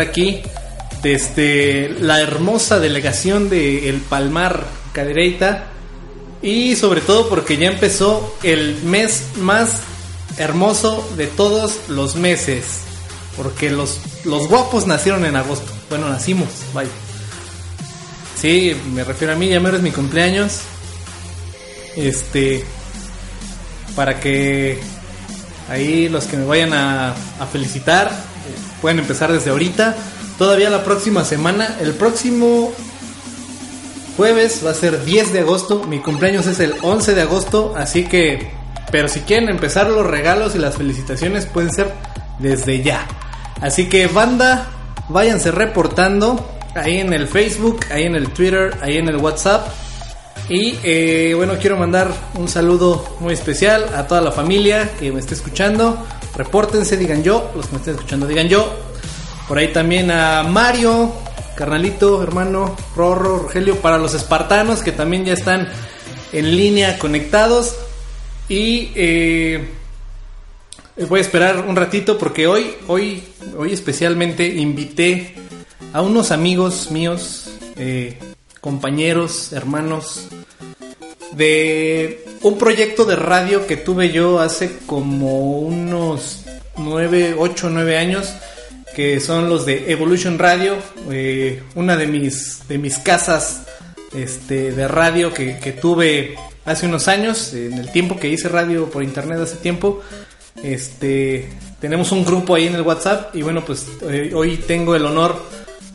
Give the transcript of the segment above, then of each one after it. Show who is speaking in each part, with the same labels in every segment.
Speaker 1: aquí desde la hermosa delegación de El Palmar Cadereyta y sobre todo porque ya empezó el mes más hermoso de todos los meses porque los, los guapos nacieron en agosto. Bueno nacimos vaya. Sí me refiero a mí ya me es mi cumpleaños. Este para que ahí los que me vayan a felicitar pueden empezar desde ahorita. Todavía la próxima semana, el próximo jueves va a ser 10 de agosto. Mi cumpleaños es el 11 de agosto, así que, pero si quieren empezar los regalos y las felicitaciones pueden ser desde ya. Así que banda, váyanse reportando ahí en el Facebook, ahí en el Twitter, ahí en el WhatsApp. Y eh, bueno, quiero mandar un saludo muy especial a toda la familia que me esté escuchando. Repórtense, digan yo, los que me estén escuchando, digan yo. Por ahí también a Mario, carnalito, hermano, Rorro, Rogelio, para los espartanos que también ya están en línea conectados. Y eh, voy a esperar un ratito porque hoy, hoy, hoy especialmente invité a unos amigos míos, eh, compañeros, hermanos, de un proyecto de radio que tuve yo hace como unos 9, 8, 9 años, que son los de Evolution Radio, eh, una de mis, de mis casas este, de radio que, tuve hace unos años, en el tiempo que hice radio por internet hace tiempo. Este, tenemos un grupo ahí en el WhatsApp y bueno, pues eh, hoy tengo el honor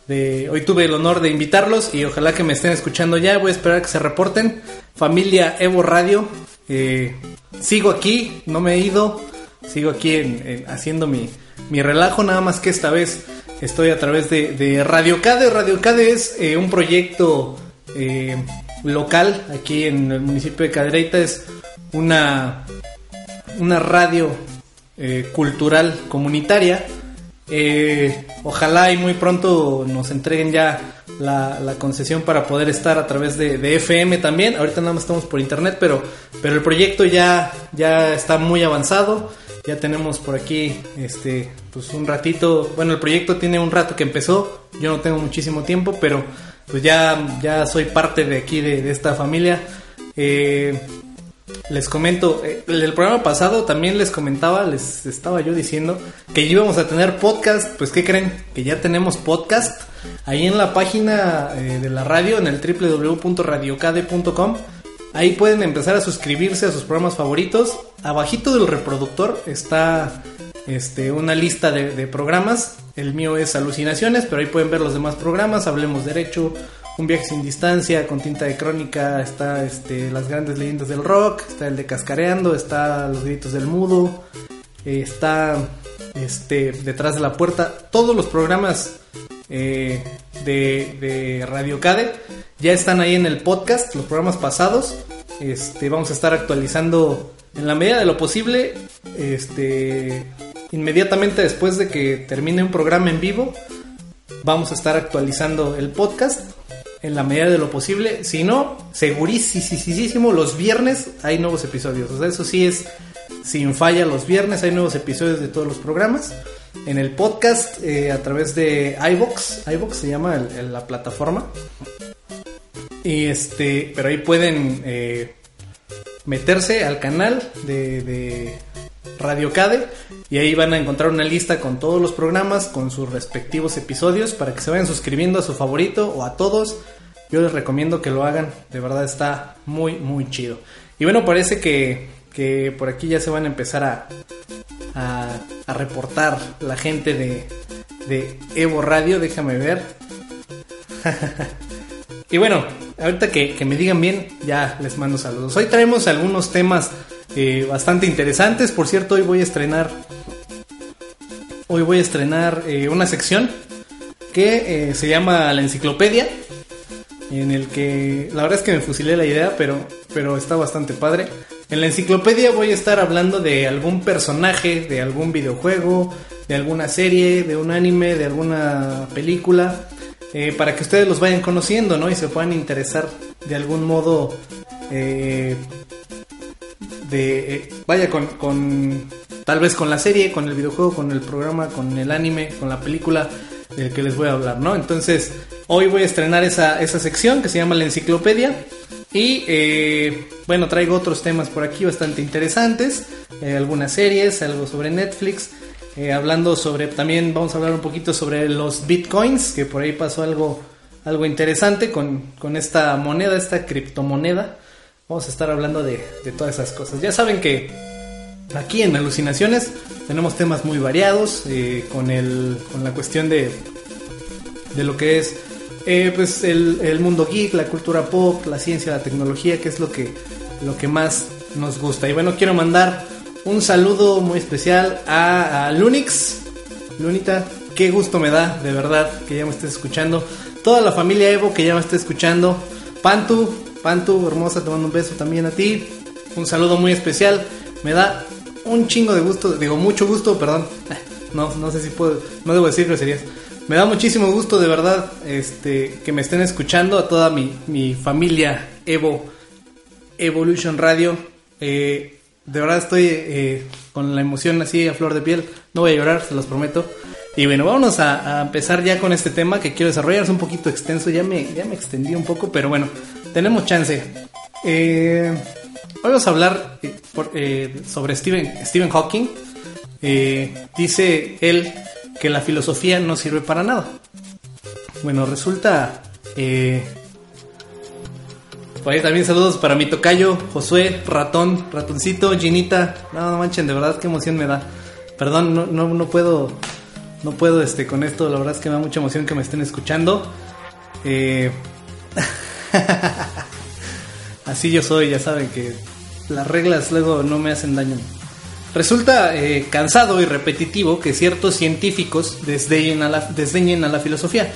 Speaker 1: de, hoy tuve el honor de invitarlos y ojalá que me estén escuchando ya. Voy a esperar que se reporten. Familia Evo Radio, eh, sigo aquí, no me he ido, sigo aquí haciendo mi, relajo, nada más que esta vez estoy a través de, Radio Cade. Radio Cade es eh, un proyecto eh, local aquí en el municipio de Cadereyta, es una, una radio cultural comunitaria eh, ojalá y muy pronto nos entreguen ya la, concesión para poder estar a través de, FM también. Ahorita nada más estamos por internet, pero, pero el proyecto ya, ya está muy avanzado. Ya tenemos por aquí este, pues un ratito. Bueno, el proyecto tiene un rato que empezó. Yo no tengo muchísimo tiempo, pero pues ya, ya soy parte de aquí, de, de esta familia. Eh, les comento, eh, el programa pasado también les comentaba, les estaba yo diciendo que íbamos a tener podcast, pues ¿qué creen? Que ya tenemos podcast ahí en la página eh, de la radio, en el www.radiocade.com. Ahí pueden empezar a suscribirse a sus programas favoritos. Abajito del reproductor está este, una lista de, de programas. El mío es Alucinaciones, pero ahí pueden ver los demás programas. Hablemos Derecho, un viaje sin distancia, con tinta de crónica, está este, las grandes leyendas del rock, está el de Cascareando, está los gritos del mudo, está este, detrás de la puerta, todos los programas eh, de, Radio Cade ya están ahí en el podcast, los programas pasados, este, vamos a estar actualizando en la medida de lo posible, este, inmediatamente después de que termine un programa en vivo, vamos a estar actualizando el podcast en la medida de lo posible. Si no, segurísimo, los viernes hay nuevos episodios. O sea, eso sí es sin falla los viernes hay nuevos episodios de todos los programas. En el podcast eh, a través de iBox, iBox se llama la plataforma. Y este, pero ahí pueden eh, meterse al canal de, de Radio Cade y ahí van a encontrar una lista con todos los programas, con sus respectivos episodios para que se vayan suscribiendo a su favorito o a todos yo les recomiendo que lo hagan, de verdad está muy, muy chido. Y bueno, parece que, que por aquí ya se van a empezar a, a, reportar la gente de, de Evo Radio, déjame ver. y bueno, ahorita que, me digan bien, ya les mando saludos. Hoy traemos algunos temas eh, bastante interesantes. Por cierto, hoy voy a estrenar. Hoy voy a estrenar eh, una sección que eh, se llama La Enciclopedia en el que la verdad es que me fusilé la idea, pero, pero está bastante padre. En la enciclopedia voy a estar hablando de algún personaje, de algún videojuego, de alguna serie, de un anime, de alguna película, para que ustedes los vayan conociendo, ¿no? Y se puedan interesar de algún modo, eh, eh, vaya, con, con, tal vez con la serie, con el videojuego, con el programa, con el anime, con la película del que les voy a hablar, ¿no? Entonces, hoy voy a estrenar esa, esa sección que se llama la enciclopedia. Y eh, bueno, traigo otros temas por aquí bastante interesantes, eh, algunas series, algo sobre Netflix, hablando sobre, también vamos a hablar un poquito sobre los bitcoins, que por ahí pasó algo, algo interesante con, con esta moneda, esta criptomoneda. Vamos a estar hablando de, de todas esas cosas. Ya saben que aquí en Alucinaciones tenemos temas muy variados, con, el, con la cuestión de, de lo que es eh, pues el, mundo geek, la cultura pop, la ciencia, la tecnología, que es lo que, lo que más nos gusta. Y bueno, quiero mandar un saludo muy especial a, Lunix. Lunita, qué gusto me da, de verdad, que ya me estés escuchando. Toda la familia Evo que ya me esté escuchando. Pantu, Pantu, hermosa, te mando un beso también a ti. Un saludo muy especial. Me da un chingo de gusto, digo mucho gusto, perdón. No, no sé si puedo, no debo decir groserías. Me da muchísimo gusto, de verdad, este, que me estén escuchando a toda mi, familia Evo, Evolution Radio. Eh, de verdad estoy eh, con la emoción así a flor de piel. No voy a llorar, se los prometo. Y bueno, vámonos a, empezar ya con este tema que quiero desarrollar. Es un poquito extenso, ya me, ya me extendí un poco, pero bueno, tenemos chance. Eh, vamos a hablar sobre Stephen, Stephen Hawking. dice él que la filosofía no sirve para nada. Bueno, resulta... Eh, pues también saludos para mi tocayo, Josué, ratón, ratoncito, Ginita. No, no manchen, de verdad qué emoción me da. Perdón, no, no, no puedo, no puedo este, con esto, la verdad es que me da mucha emoción que me estén escuchando. Eh, así yo soy, ya saben que las reglas luego no me hacen daño. Resulta eh, cansado y repetitivo que ciertos científicos desdeñen a, la, desdeñen a la filosofía.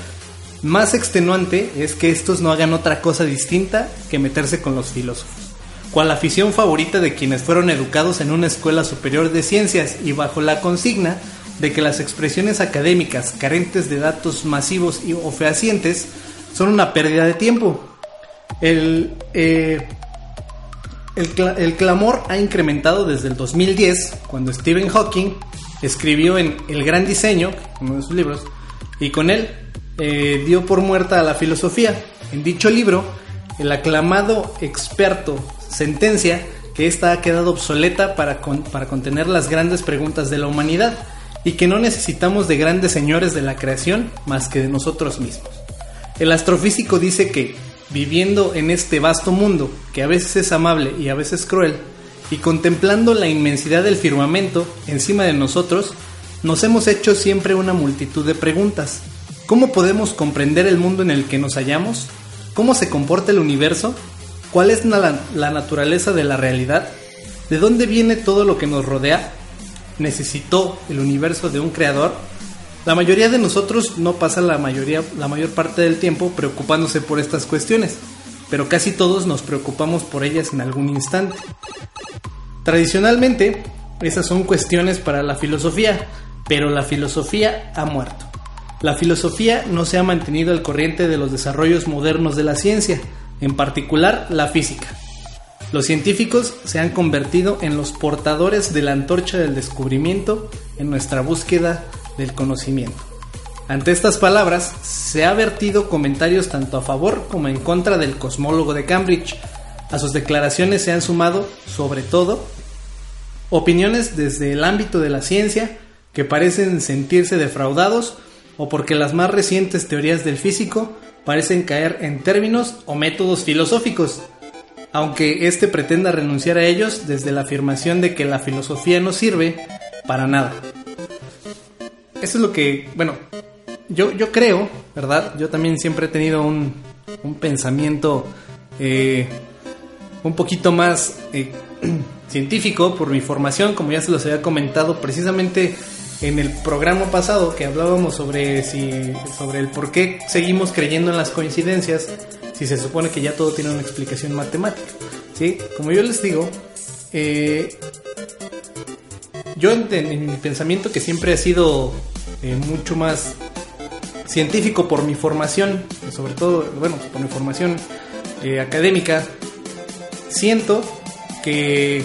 Speaker 1: Más extenuante es que estos no hagan otra cosa distinta que meterse con los filósofos. Cual afición favorita de quienes fueron educados en una escuela superior de ciencias y bajo la consigna de que las expresiones académicas carentes de datos masivos y, o fehacientes son una pérdida de tiempo. El, eh, el, clamor ha incrementado desde el 2010, cuando Stephen Hawking escribió en El Gran Diseño, uno de sus libros, y con él eh, dio por muerta a la filosofía. En dicho libro, el aclamado experto sentencia que ésta ha quedado obsoleta para, para contener las grandes preguntas de la humanidad y que no necesitamos de grandes señores de la creación más que de nosotros mismos. El astrofísico dice que viviendo en este vasto mundo, que a veces es amable y a veces cruel, y contemplando la inmensidad del firmamento encima de nosotros, nos hemos hecho siempre una multitud de preguntas. ¿Cómo podemos comprender el mundo en el que nos hallamos? ¿Cómo se comporta el universo? ¿Cuál es la, naturaleza de la realidad? ¿De dónde viene todo lo que nos rodea? ¿Necesitó el universo de un creador? La mayoría de nosotros no pasa la mayoría, la mayor parte del tiempo preocupándose por estas cuestiones, pero casi todos nos preocupamos por ellas en algún instante. Tradicionalmente, esas son cuestiones para la filosofía, pero la filosofía ha muerto. La filosofía no se ha mantenido al corriente de los desarrollos modernos de la ciencia, en particular la física. Los científicos se han convertido en los portadores de la antorcha del descubrimiento en nuestra búsqueda del conocimiento. Ante estas palabras, se ha vertido comentarios tanto a favor como en contra del cosmólogo de Cambridge. A sus declaraciones se han sumado, sobre todo, opiniones desde el ámbito de la ciencia que parecen sentirse defraudados o porque las más recientes teorías del físico parecen caer en términos o métodos filosóficos, aunque éste pretenda renunciar a ellos desde la afirmación de que la filosofía no sirve para nada. Eso es lo que, bueno, yo, yo creo, ¿verdad? Yo también siempre he tenido un, un pensamiento eh, un poquito más eh, científico por mi formación, como ya se los había comentado precisamente en el programa pasado que hablábamos sobre si sobre el por qué seguimos creyendo en las coincidencias si se supone que ya todo tiene una explicación matemática sí como yo les digo eh, yo en, mi pensamiento que siempre ha sido eh, mucho más científico por mi formación, sobre todo, bueno, por mi formación eh, académica, siento que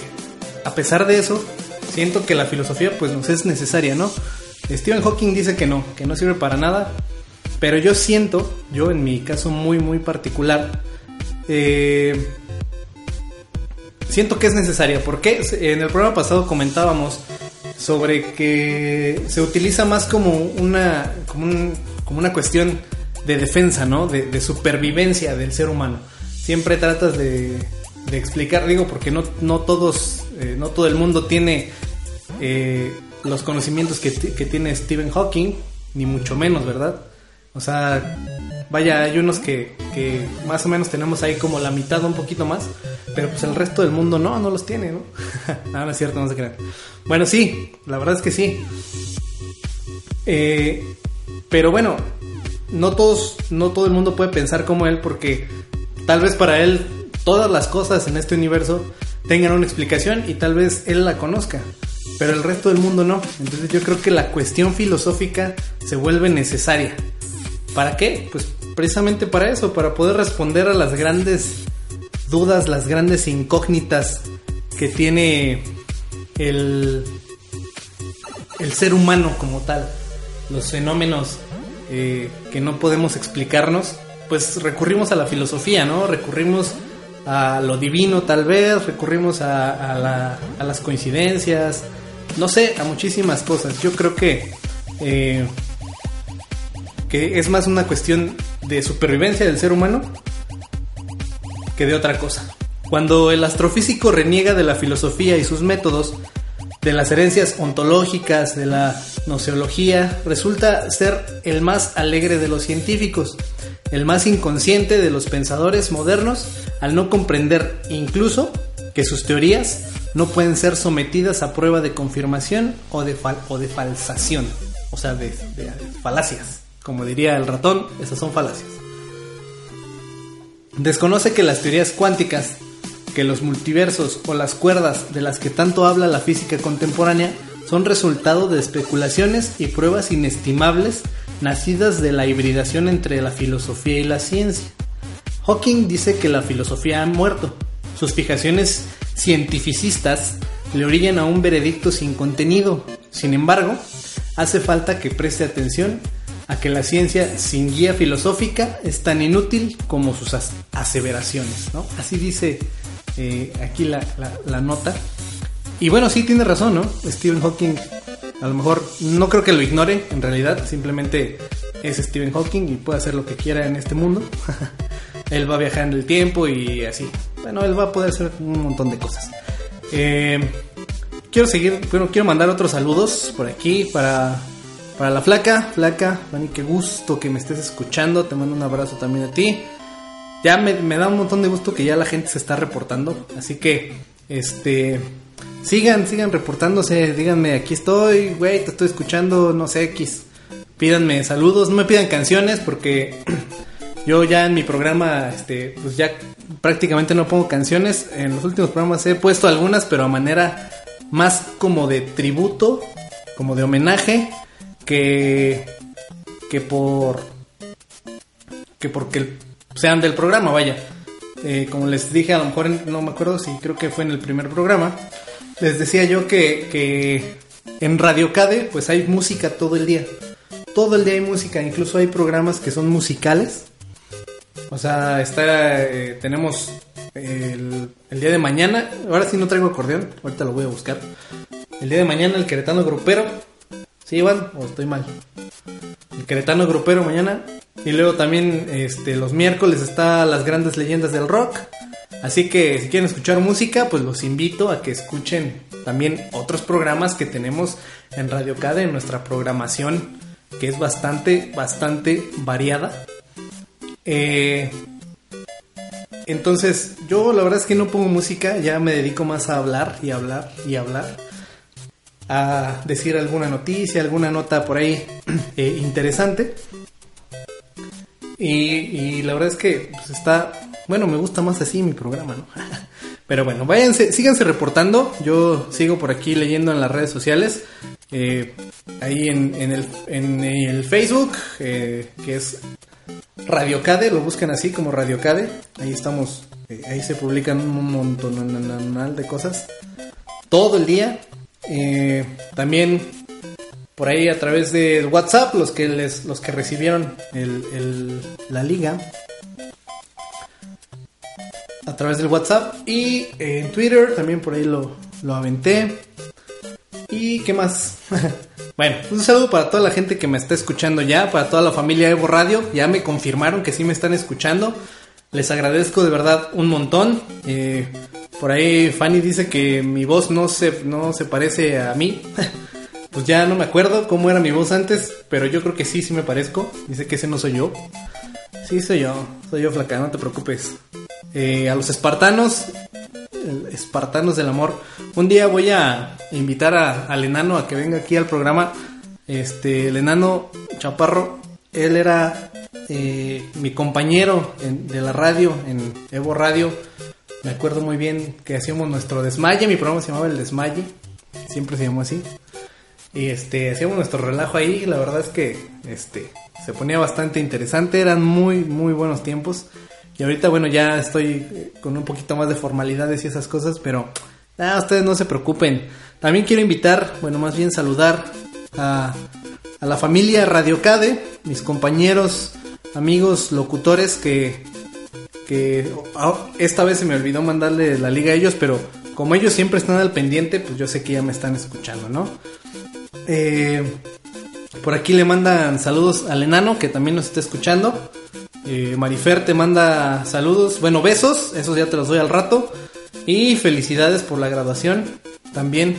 Speaker 1: a pesar de eso, siento que la filosofía pues nos es necesaria, ¿no? Stephen Hawking dice que no, que no sirve para nada. Pero yo siento, yo en mi caso muy, muy particular, eh, siento que es necesaria. Porque en el programa pasado comentábamos sobre que se utiliza más como una, como, una cuestión de defensa, ¿no? De, supervivencia del ser humano. Siempre tratas de, explicar, digo, porque no, no todos, eh, no todo el mundo tiene eh, los conocimientos que, tiene Stephen Hawking, ni mucho menos, ¿verdad? O sea, vaya, hay unos que, que más o menos tenemos ahí como la mitad, un poquito más, pero pues el resto del mundo no, no los tiene, ¿no? no, no es cierto, no se crean. Bueno, sí, la verdad es que sí. Eh, pero bueno, no todos, no todo el mundo puede pensar como él porque tal vez para él todas las cosas en este universo tengan una explicación y tal vez él la conozca pero el resto del mundo no. Entonces yo creo que la cuestión filosófica se vuelve necesaria. ¿Para qué? Pues precisamente para eso, para poder responder a las grandes dudas, las grandes incógnitas que tiene el, el ser humano como tal, los fenómenos eh, que no podemos explicarnos, pues recurrimos a la filosofía, ¿no? Recurrimos a lo divino tal vez, recurrimos a, a las coincidencias, no sé, a muchísimas cosas. Yo creo que, eh, que es más una cuestión de supervivencia del ser humano que de otra cosa. Cuando el astrofísico reniega de la filosofía y sus métodos, de las herencias ontológicas, de la noceología, resulta ser el más alegre de los científicos, el más inconsciente de los pensadores modernos, al no comprender incluso que sus teorías no pueden ser sometidas a prueba de confirmación o de, o de falsación, o sea, de, falacias. Como diría el ratón, esas son falacias. Desconoce que las teorías cuánticas, que los multiversos o las cuerdas de las que tanto habla la física contemporánea son resultado de especulaciones y pruebas inestimables nacidas de la hibridación entre la filosofía y la ciencia. Hawking dice que la filosofía ha muerto. Sus fijaciones cientificistas le orillan a un veredicto sin contenido. Sin embargo, hace falta que preste atención a que la ciencia sin guía filosófica es tan inútil como sus aseveraciones. Así dice eh, aquí la, la, nota. Y bueno, sí tiene razón, ¿no? Stephen Hawking a lo mejor no creo que lo ignore en realidad, simplemente es Stephen Hawking y puede hacer lo que quiera en este mundo. él va en el tiempo y así. Bueno, él va a poder hacer un montón de cosas. Eh, quiero seguir, bueno, quiero mandar otros saludos por aquí para, para la flaca. Flaca, Dani, qué gusto que me estés escuchando. Te mando un abrazo también a ti. Ya me, da un montón de gusto que ya la gente se está reportando. Así que, este, sigan, sigan reportándose. Díganme, aquí estoy, güey, te estoy escuchando, no sé, X. Pídanme saludos, no me pidan canciones porque Yo ya en mi programa, este, pues ya prácticamente no pongo canciones. En los últimos programas he puesto algunas, pero a manera más como de tributo, como de homenaje, que, que por, que porque sean del programa, vaya. Eh, como les dije, a lo mejor no me acuerdo si creo que fue en el primer programa. Les decía yo que, que en Radio Cade, pues hay música todo el día. Todo el día hay música, incluso hay programas que son musicales o sea, está, eh, tenemos el, día de mañana, ahora sí no traigo acordeón, ahorita lo voy a buscar. El día de mañana el Queretano Grupero. ¿Sí, Iván? ¿O estoy mal? El Queretano Grupero mañana. Y luego también este, los miércoles está las grandes leyendas del rock. Así que si quieren escuchar música, pues los invito a que escuchen también otros programas que tenemos en Radio Cade, en nuestra programación, que es bastante, bastante variada. Eh, entonces, yo la verdad es que no pongo música, ya me dedico más a hablar y hablar y hablar. A decir alguna noticia, alguna nota por ahí eh, interesante. Y, la verdad es que pues, está, bueno, me gusta más así mi programa, ¿no? Pero bueno, váyanse, síganse reportando. Yo sigo por aquí leyendo en las redes sociales. Eh, ahí en, el, en, el, Facebook, que es Radio Cade, lo buscan así como Radio Cade. Ahí estamos, eh, ahí se publican un montón de cosas. Todo el día. Eh, también por ahí a través de WhatsApp, los que les, los que recibieron el, la liga a través del WhatsApp y en Twitter también por ahí lo, lo aventé. ¿Y qué más? bueno, un saludo para toda la gente que me está escuchando ya, para toda la familia Evo Radio. Ya me confirmaron que sí me están escuchando. Les agradezco de verdad un montón. Eh, por ahí Fanny dice que mi voz no se, no se parece a mí. pues ya no me acuerdo cómo era mi voz antes, pero yo creo que sí, sí me parezco. Dice que ese no soy yo. Sí, soy yo, soy yo flaca, no te preocupes. Eh, a los espartanos, espartanos del amor, un día voy a invitar a, al enano a que venga aquí al programa. Este, el enano Chaparro, él era eh, mi compañero de la radio, en Evo Radio. Me acuerdo muy bien que hacíamos nuestro desmaye, mi programa se llamaba El Desmaye, siempre se llamó así. Y este, hacíamos nuestro relajo ahí, la verdad es que este, se ponía bastante interesante, eran muy, muy buenos tiempos. Y ahorita, bueno, ya estoy con un poquito más de formalidades y esas cosas, pero nada, ustedes no se preocupen. También quiero invitar, bueno, más bien saludar a, a la familia Radio Cade, mis compañeros, amigos, locutores que, que ah, esta vez se me olvidó mandarle la liga a ellos, pero como ellos siempre están al pendiente, pues yo sé que ya me están escuchando, ¿no? Eh, por aquí le mandan saludos al enano que también nos está escuchando. Eh, Marifer te manda saludos, bueno, besos, esos ya te los doy al rato. Y felicidades por la graduación también.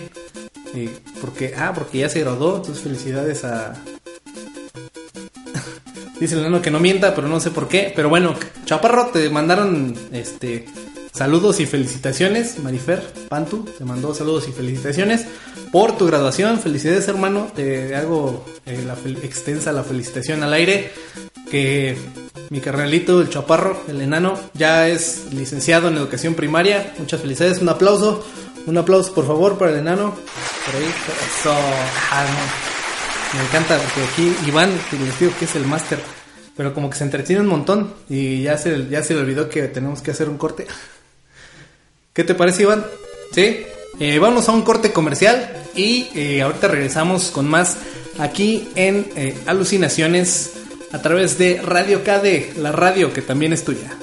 Speaker 1: Eh, porque, ah, porque ya se graduó, entonces felicidades a... Dice el enano que no mienta, pero no sé por qué. Pero bueno, Chaparro, te mandaron este Saludos y felicitaciones, Marifer Pantu, te mandó saludos y felicitaciones por tu graduación. Felicidades, hermano. Te hago eh, la extensa la felicitación al aire. Que mi carnalito, el chaparro, el enano, ya es licenciado en educación primaria. Muchas felicidades. Un aplauso. Un aplauso, por favor, para el enano. Por ahí. Ah, Me encanta porque aquí Iván, que les digo que es el máster. Pero como que se entretiene un montón y ya se, ya se le olvidó que tenemos que hacer un corte. ¿Qué te parece, Iván? Sí. Eh, vamos a un corte comercial y eh, ahorita regresamos con más aquí en eh, Alucinaciones a través de Radio KD, la radio que también es tuya.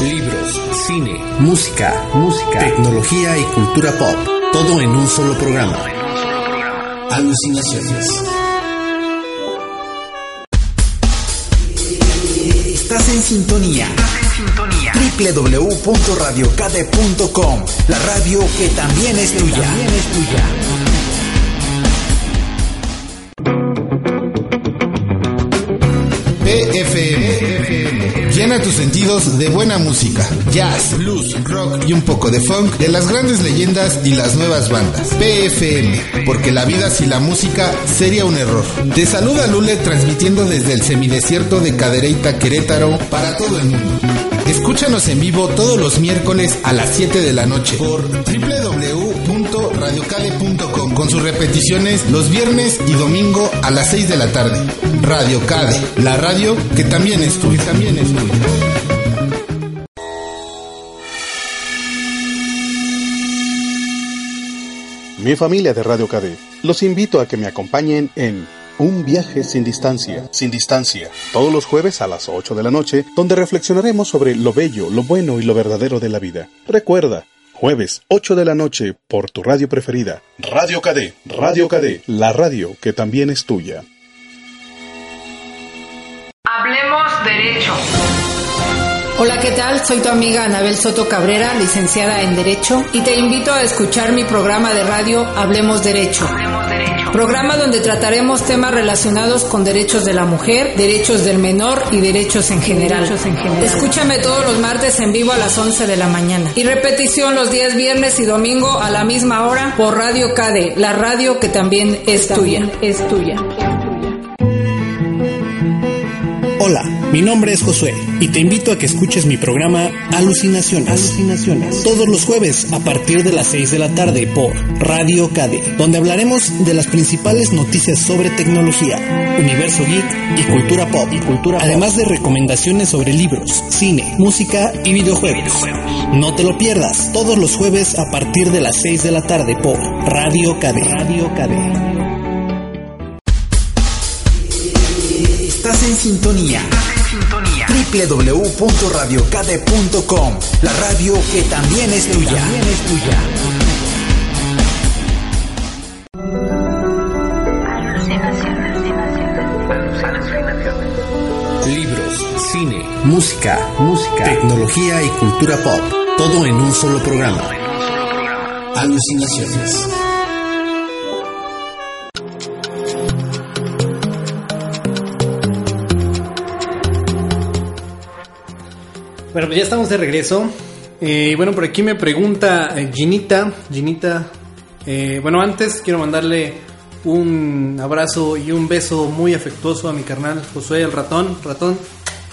Speaker 2: Libros, cine, música, música, tecnología y cultura pop. Todo en un solo programa. Alucinaciones. Estás en sintonía. www.radiocade.com La radio que también es tuya. También es tuya. Tus sentidos de buena música, jazz, blues, rock y un poco de funk de las grandes leyendas y las nuevas bandas. PFM, porque la vida sin la música sería un error. Te saluda Lule transmitiendo desde el semidesierto de Cadereyta, Querétaro, para todo el mundo. Escúchanos en vivo todos los miércoles a las 7 de la noche por www.radiocade.com con sus repeticiones los viernes y domingo a las 6 de la tarde. Radio Cade, la radio que también es tuya. También es tuya.
Speaker 3: Mi familia de Radio KD, los invito a que me acompañen en un viaje sin distancia, sin distancia, todos los jueves a las 8 de la noche, donde reflexionaremos sobre lo bello, lo bueno y lo verdadero de la vida. Recuerda, jueves 8 de la noche por tu radio preferida, Radio KD, Radio KD, la radio que también es tuya.
Speaker 4: Hablemos derecho.
Speaker 5: Hola, ¿qué tal? Soy tu amiga Anabel Soto Cabrera, licenciada en Derecho, y te invito a escuchar mi programa de radio Hablemos Derecho.
Speaker 4: Hablemos derecho.
Speaker 5: Programa donde trataremos temas relacionados con derechos de la mujer, derechos del menor y derechos en general. Escúchame todos los martes en vivo a las 11 de la mañana. Y repetición los días viernes y domingo a la misma hora por Radio KD, la radio que también es tuya. Es tuya.
Speaker 2: Hola.
Speaker 6: Mi nombre es Josué y te invito a que escuches mi programa Alucinaciones. Alucinaciones. Todos los jueves a partir de las 6 de la tarde por Radio KD, donde hablaremos de las principales noticias sobre tecnología, universo geek y cultura pop. Y cultura Además de recomendaciones sobre libros, cine, música y videojuegos. No te lo pierdas todos los jueves a partir de las 6 de la tarde por Radio KD. Radio KD.
Speaker 7: Estás en sintonía www.radiocade.com La radio que también es tuya. También es tuya.
Speaker 6: Libros, cine, música, música, tecnología y cultura pop. Todo en un solo programa. Alucinaciones.
Speaker 1: Ya estamos de regreso. Eh, bueno, por aquí me pregunta eh, Ginita. Ginita, eh, bueno, antes quiero mandarle un abrazo y un beso muy afectuoso a mi carnal Josué el ratón. Ratón,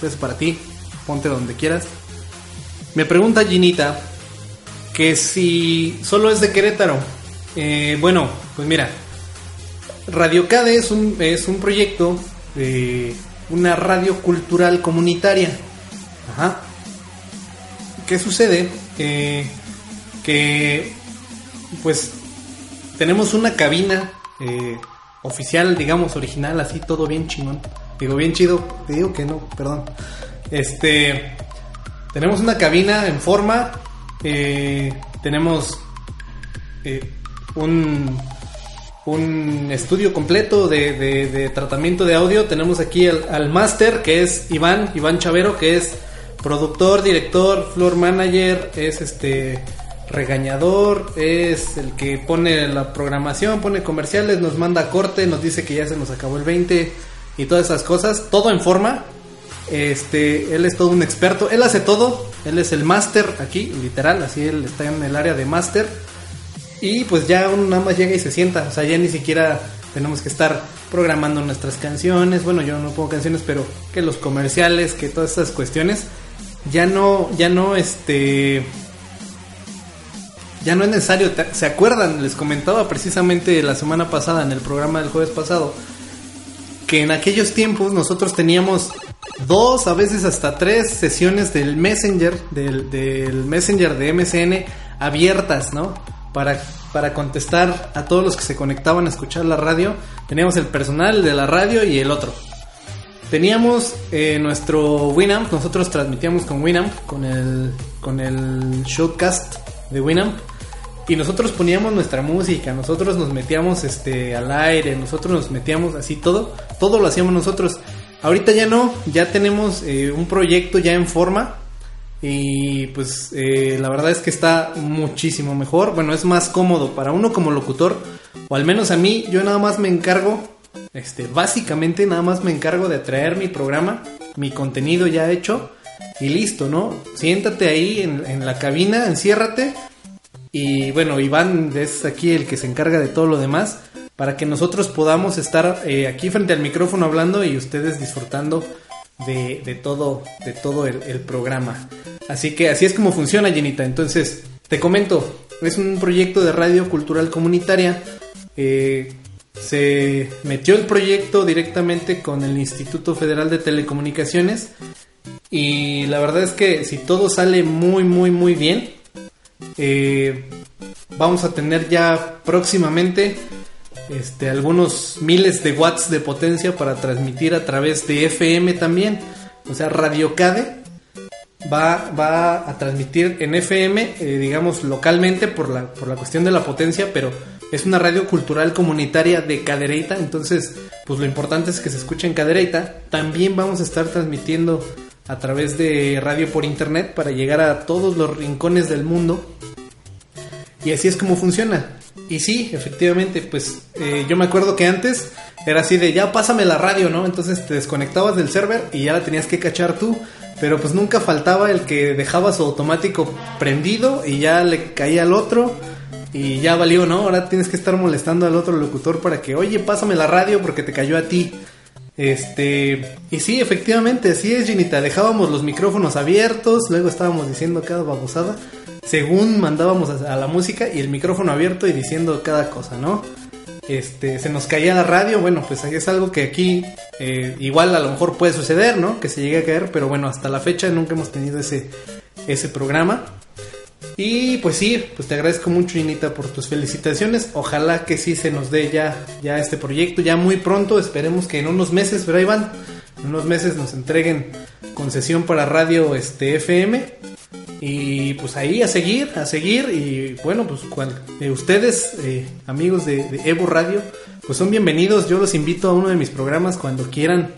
Speaker 1: beso para ti. Ponte donde quieras. Me pregunta Ginita que si solo es de Querétaro. Eh, bueno, pues mira, Radio Cade es un, es un proyecto de una radio cultural comunitaria. Ajá. ¿Qué sucede? Que pues tenemos una cabina eh, oficial, digamos, original, así todo bien chingón. Digo, bien chido, te digo que no, perdón. Este, tenemos una cabina en forma, eh, tenemos eh, un, un estudio completo de, de- de tratamiento de audio. Tenemos aquí al, al máster, que es Iván, Iván Chavero, que es productor, director, floor manager, es este regañador, es el que pone la programación, pone comerciales, nos manda corte, nos dice que ya se nos acabó el 20 y todas esas cosas, todo en forma. Este, él es todo un experto, él hace todo, él es el máster aquí, literal, así él está en el área de máster. Y pues ya uno nada más llega y se sienta, o sea, ya ni siquiera tenemos que estar programando nuestras canciones, bueno, yo no pongo canciones, pero que los comerciales, que todas esas cuestiones, ya no, ya no, este, ya no es necesario, ¿se acuerdan? Les comentaba precisamente la semana pasada, en el programa del jueves pasado, que en aquellos tiempos nosotros teníamos dos, a veces hasta tres sesiones del Messenger, del, del Messenger de MSN abiertas, ¿no? Para, para contestar a todos los que se conectaban a escuchar la radio. Teníamos el personal de la radio y el otro. Teníamos eh, nuestro Winamp, nosotros transmitíamos con Winamp, con el, con el showcast de Winamp. Y nosotros poníamos nuestra música, nosotros nos metíamos este al aire, nosotros nos metíamos así todo, todo lo hacíamos nosotros. Ahorita ya no, ya tenemos eh, un proyecto ya en forma y pues eh, la verdad es que está muchísimo mejor, bueno es más cómodo para uno como locutor o al menos a mí yo nada más me encargo, este básicamente nada más me encargo de traer mi programa, mi contenido ya hecho y listo, ¿no? Siéntate ahí en, la cabina, enciérrate y bueno, Iván es aquí el que se encarga de todo lo demás para que nosotros podamos estar eh, aquí frente al micrófono hablando y ustedes disfrutando de, todo, de todo el, el programa. Así que así es como funciona, Jenita. Entonces, te comento, es un proyecto de radio cultural comunitaria. Eh, se metió el proyecto directamente con el Instituto Federal de Telecomunicaciones y la verdad es que si todo sale muy, muy, muy bien, eh, vamos a tener ya próximamente este, algunos miles de watts de potencia para transmitir a través de FM también. O sea, Radio Cade va, va a transmitir en FM, eh, digamos, localmente por la, por la cuestión de la potencia, pero es una radio cultural comunitaria de Cadereyta, entonces, pues lo importante es que se escuche en Cadereyta. También vamos a estar transmitiendo a través de radio por internet para llegar a todos los rincones del mundo. Y así es como funciona. Y sí, efectivamente, pues eh, yo me acuerdo que antes era así de ya pásame la radio, ¿no? Entonces te desconectabas del server y ya la tenías que cachar tú. Pero pues nunca faltaba el que dejaba su automático prendido y ya le caía al otro y ya valió, ¿no? Ahora tienes que estar molestando al otro locutor para que, oye, pásame la radio porque te cayó a ti. Este, y sí, efectivamente, así es, Ginita. Dejábamos los micrófonos abiertos, luego estábamos diciendo cada babosada, según mandábamos a, la música y el micrófono abierto y diciendo cada cosa, ¿no? Este, se nos caía la radio, bueno, pues ahí es algo que aquí eh, igual a lo mejor puede suceder, ¿no? Que se llegue a caer, pero bueno, hasta la fecha nunca hemos tenido ese, ese programa. Y pues sí, pues te agradezco mucho, Inita, por tus felicitaciones. Ojalá que sí se nos dé ya, ya este proyecto, ya muy pronto. Esperemos que en unos meses, pero en unos meses nos entreguen concesión para radio este FM. Y pues ahí a seguir, a seguir. Y bueno, pues cuando, eh, ustedes, eh, amigos de, de Evo Radio, pues son bienvenidos. Yo los invito a uno de mis programas cuando quieran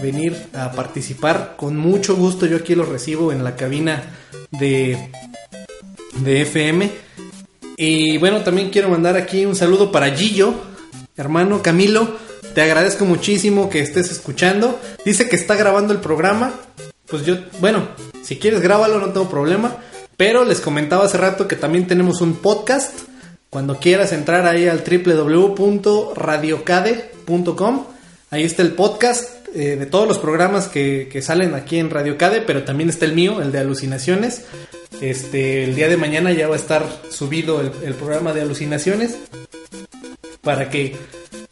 Speaker 1: venir a participar. Con mucho gusto yo aquí los recibo en la cabina de de FM. Y bueno, también quiero mandar aquí un saludo para Gillo, hermano Camilo. Te agradezco muchísimo que estés escuchando. Dice que está grabando el programa. Pues yo, bueno, si quieres grábalo, no tengo problema. Pero les comentaba hace rato que también tenemos un podcast. Cuando quieras entrar ahí al www.radiocade.com, ahí está el podcast eh, de todos los programas que, que, salen aquí en Radio Cade, pero también está el mío, el de alucinaciones. Este, el día de mañana ya va a estar subido el, programa de alucinaciones para que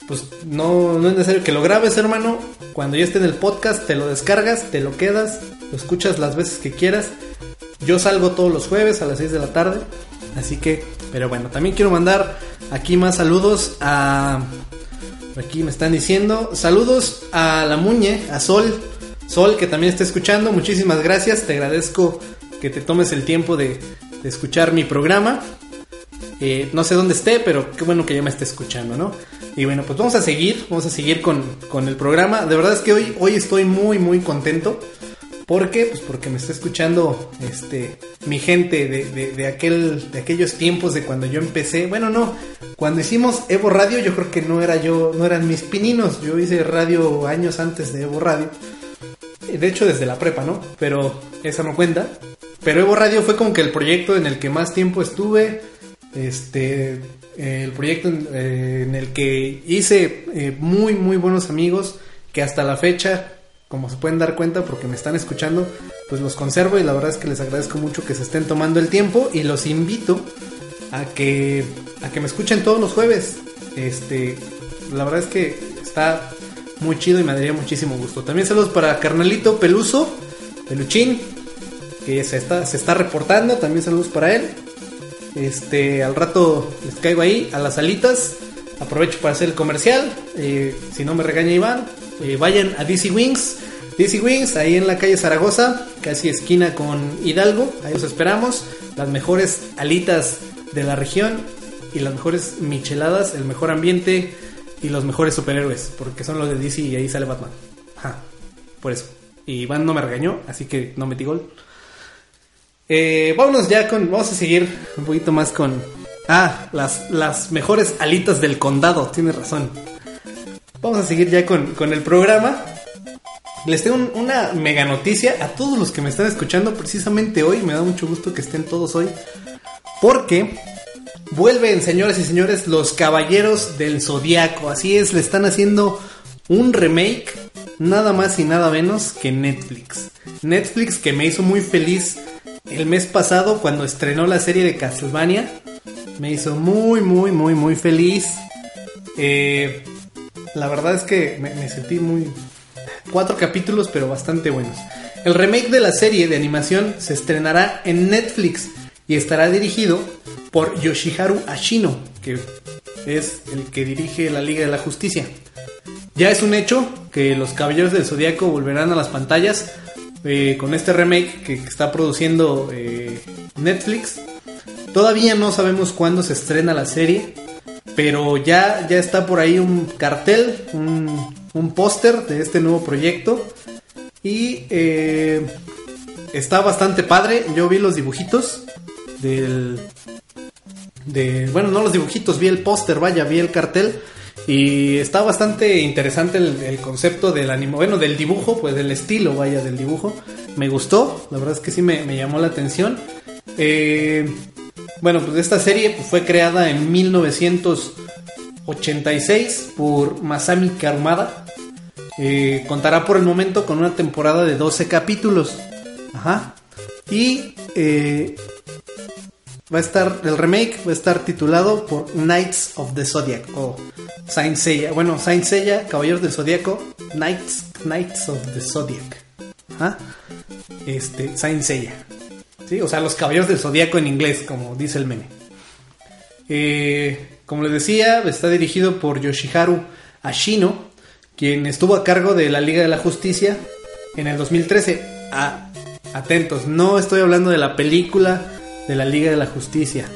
Speaker 1: pues no, no es necesario que lo grabes, hermano. Cuando ya esté en el podcast, te lo descargas, te lo quedas, lo escuchas las veces que quieras. Yo salgo todos los jueves a las 6 de la tarde. Así que, pero bueno, también quiero mandar aquí más saludos a. Aquí me están diciendo. Saludos a la Muñe, a Sol. Sol, que también está escuchando. Muchísimas gracias. Te agradezco que te tomes el tiempo de, escuchar mi programa. Eh, no sé dónde esté, pero qué bueno que ya me esté escuchando, ¿no? Y bueno, pues vamos a seguir, vamos a seguir con, con el programa. De verdad es que hoy, hoy estoy muy, muy contento. ¿Por qué? Pues porque me está escuchando este, mi gente de, de, de, aquel, de aquellos tiempos de cuando yo empecé. Bueno, no, cuando hicimos Evo Radio yo creo que no era yo, no eran mis pininos. Yo hice radio años antes de Evo Radio. De hecho desde la prepa, ¿no? Pero esa no cuenta. Pero Evo Radio fue como que el proyecto en el que más tiempo estuve. Este, el proyecto en, eh, el que hice eh, muy, muy buenos amigos que hasta la fecha, como se pueden dar cuenta porque me están escuchando, pues los conservo y la verdad es que les agradezco mucho que se estén tomando el tiempo y los invito a que, a que me escuchen todos los jueves. Este, la verdad es que está muy chido y me daría muchísimo gusto. También saludos para Carnalito Peluso, Peluchín, que se está, se está reportando. También saludos para él. Este, al rato les caigo ahí a las alitas. Aprovecho para hacer el comercial. Eh, si no me regaña Iván, vayan a DC Wings. DC Wings, ahí en la calle Zaragoza, casi esquina con Hidalgo. Ahí os esperamos. Las mejores alitas de la región y las mejores micheladas, el mejor ambiente y los mejores superhéroes, porque son los de DC y ahí sale Batman. Ajá, por eso. Y Iván no me regañó, así que no metí gol. Eh, vámonos ya con. Vamos a seguir un poquito más con. Ah, las, las mejores alitas del condado, tienes razón. Vamos a seguir ya con, con el programa. Les tengo un, una mega noticia a todos los que me están escuchando precisamente hoy. Me da mucho gusto que estén todos hoy. Porque vuelven, señoras y señores, los Caballeros del Zodiaco. Así es, le están haciendo un remake, nada más y nada menos que Netflix. Netflix que me hizo muy feliz el mes pasado cuando estrenó la serie de Castlevania. Me hizo muy, muy, muy, muy feliz. Eh, la verdad es que me, sentí muy... Cuatro capítulos, pero bastante buenos. El remake de la serie de animación se estrenará en Netflix y estará dirigido por Yoshiharu Ashino, que es el que dirige la Liga de la Justicia. Ya es un hecho que los Caballeros del Zodíaco volverán a las pantallas eh, con este remake que está produciendo eh, Netflix. Todavía no sabemos cuándo se estrena la serie, pero ya, ya está por ahí un cartel, un, un póster de este nuevo proyecto. Y eh, está bastante padre. Yo vi los dibujitos del... De, bueno, no los dibujitos, vi el póster, vaya, vi el cartel. Y está bastante interesante el, concepto del animo, bueno, del dibujo, pues del estilo, vaya, del dibujo. Me gustó, la verdad es que sí me, me llamó la atención. Eh, bueno, pues esta serie pues, fue creada en 1986 por Masami Karumada. Eh, contará por el momento con una temporada de 12 capítulos. Ajá. Y eh, va a estar, el remake va a estar titulado por Knights of the Zodiac o Saint Seiya. Bueno, Saint Seiya, Caballeros del Zodiaco, Knights, Knights of the Zodiac. Ajá. Este, Saint Seiya. ¿Sí? O sea, los Caballeros del Zodiaco en inglés, como dice el meme. Eh, como les decía, está dirigido por Yoshiharu Ashino, quien estuvo a cargo de la Liga de la Justicia en el 2013. Ah, atentos, no estoy hablando de la película de la Liga de la Justicia.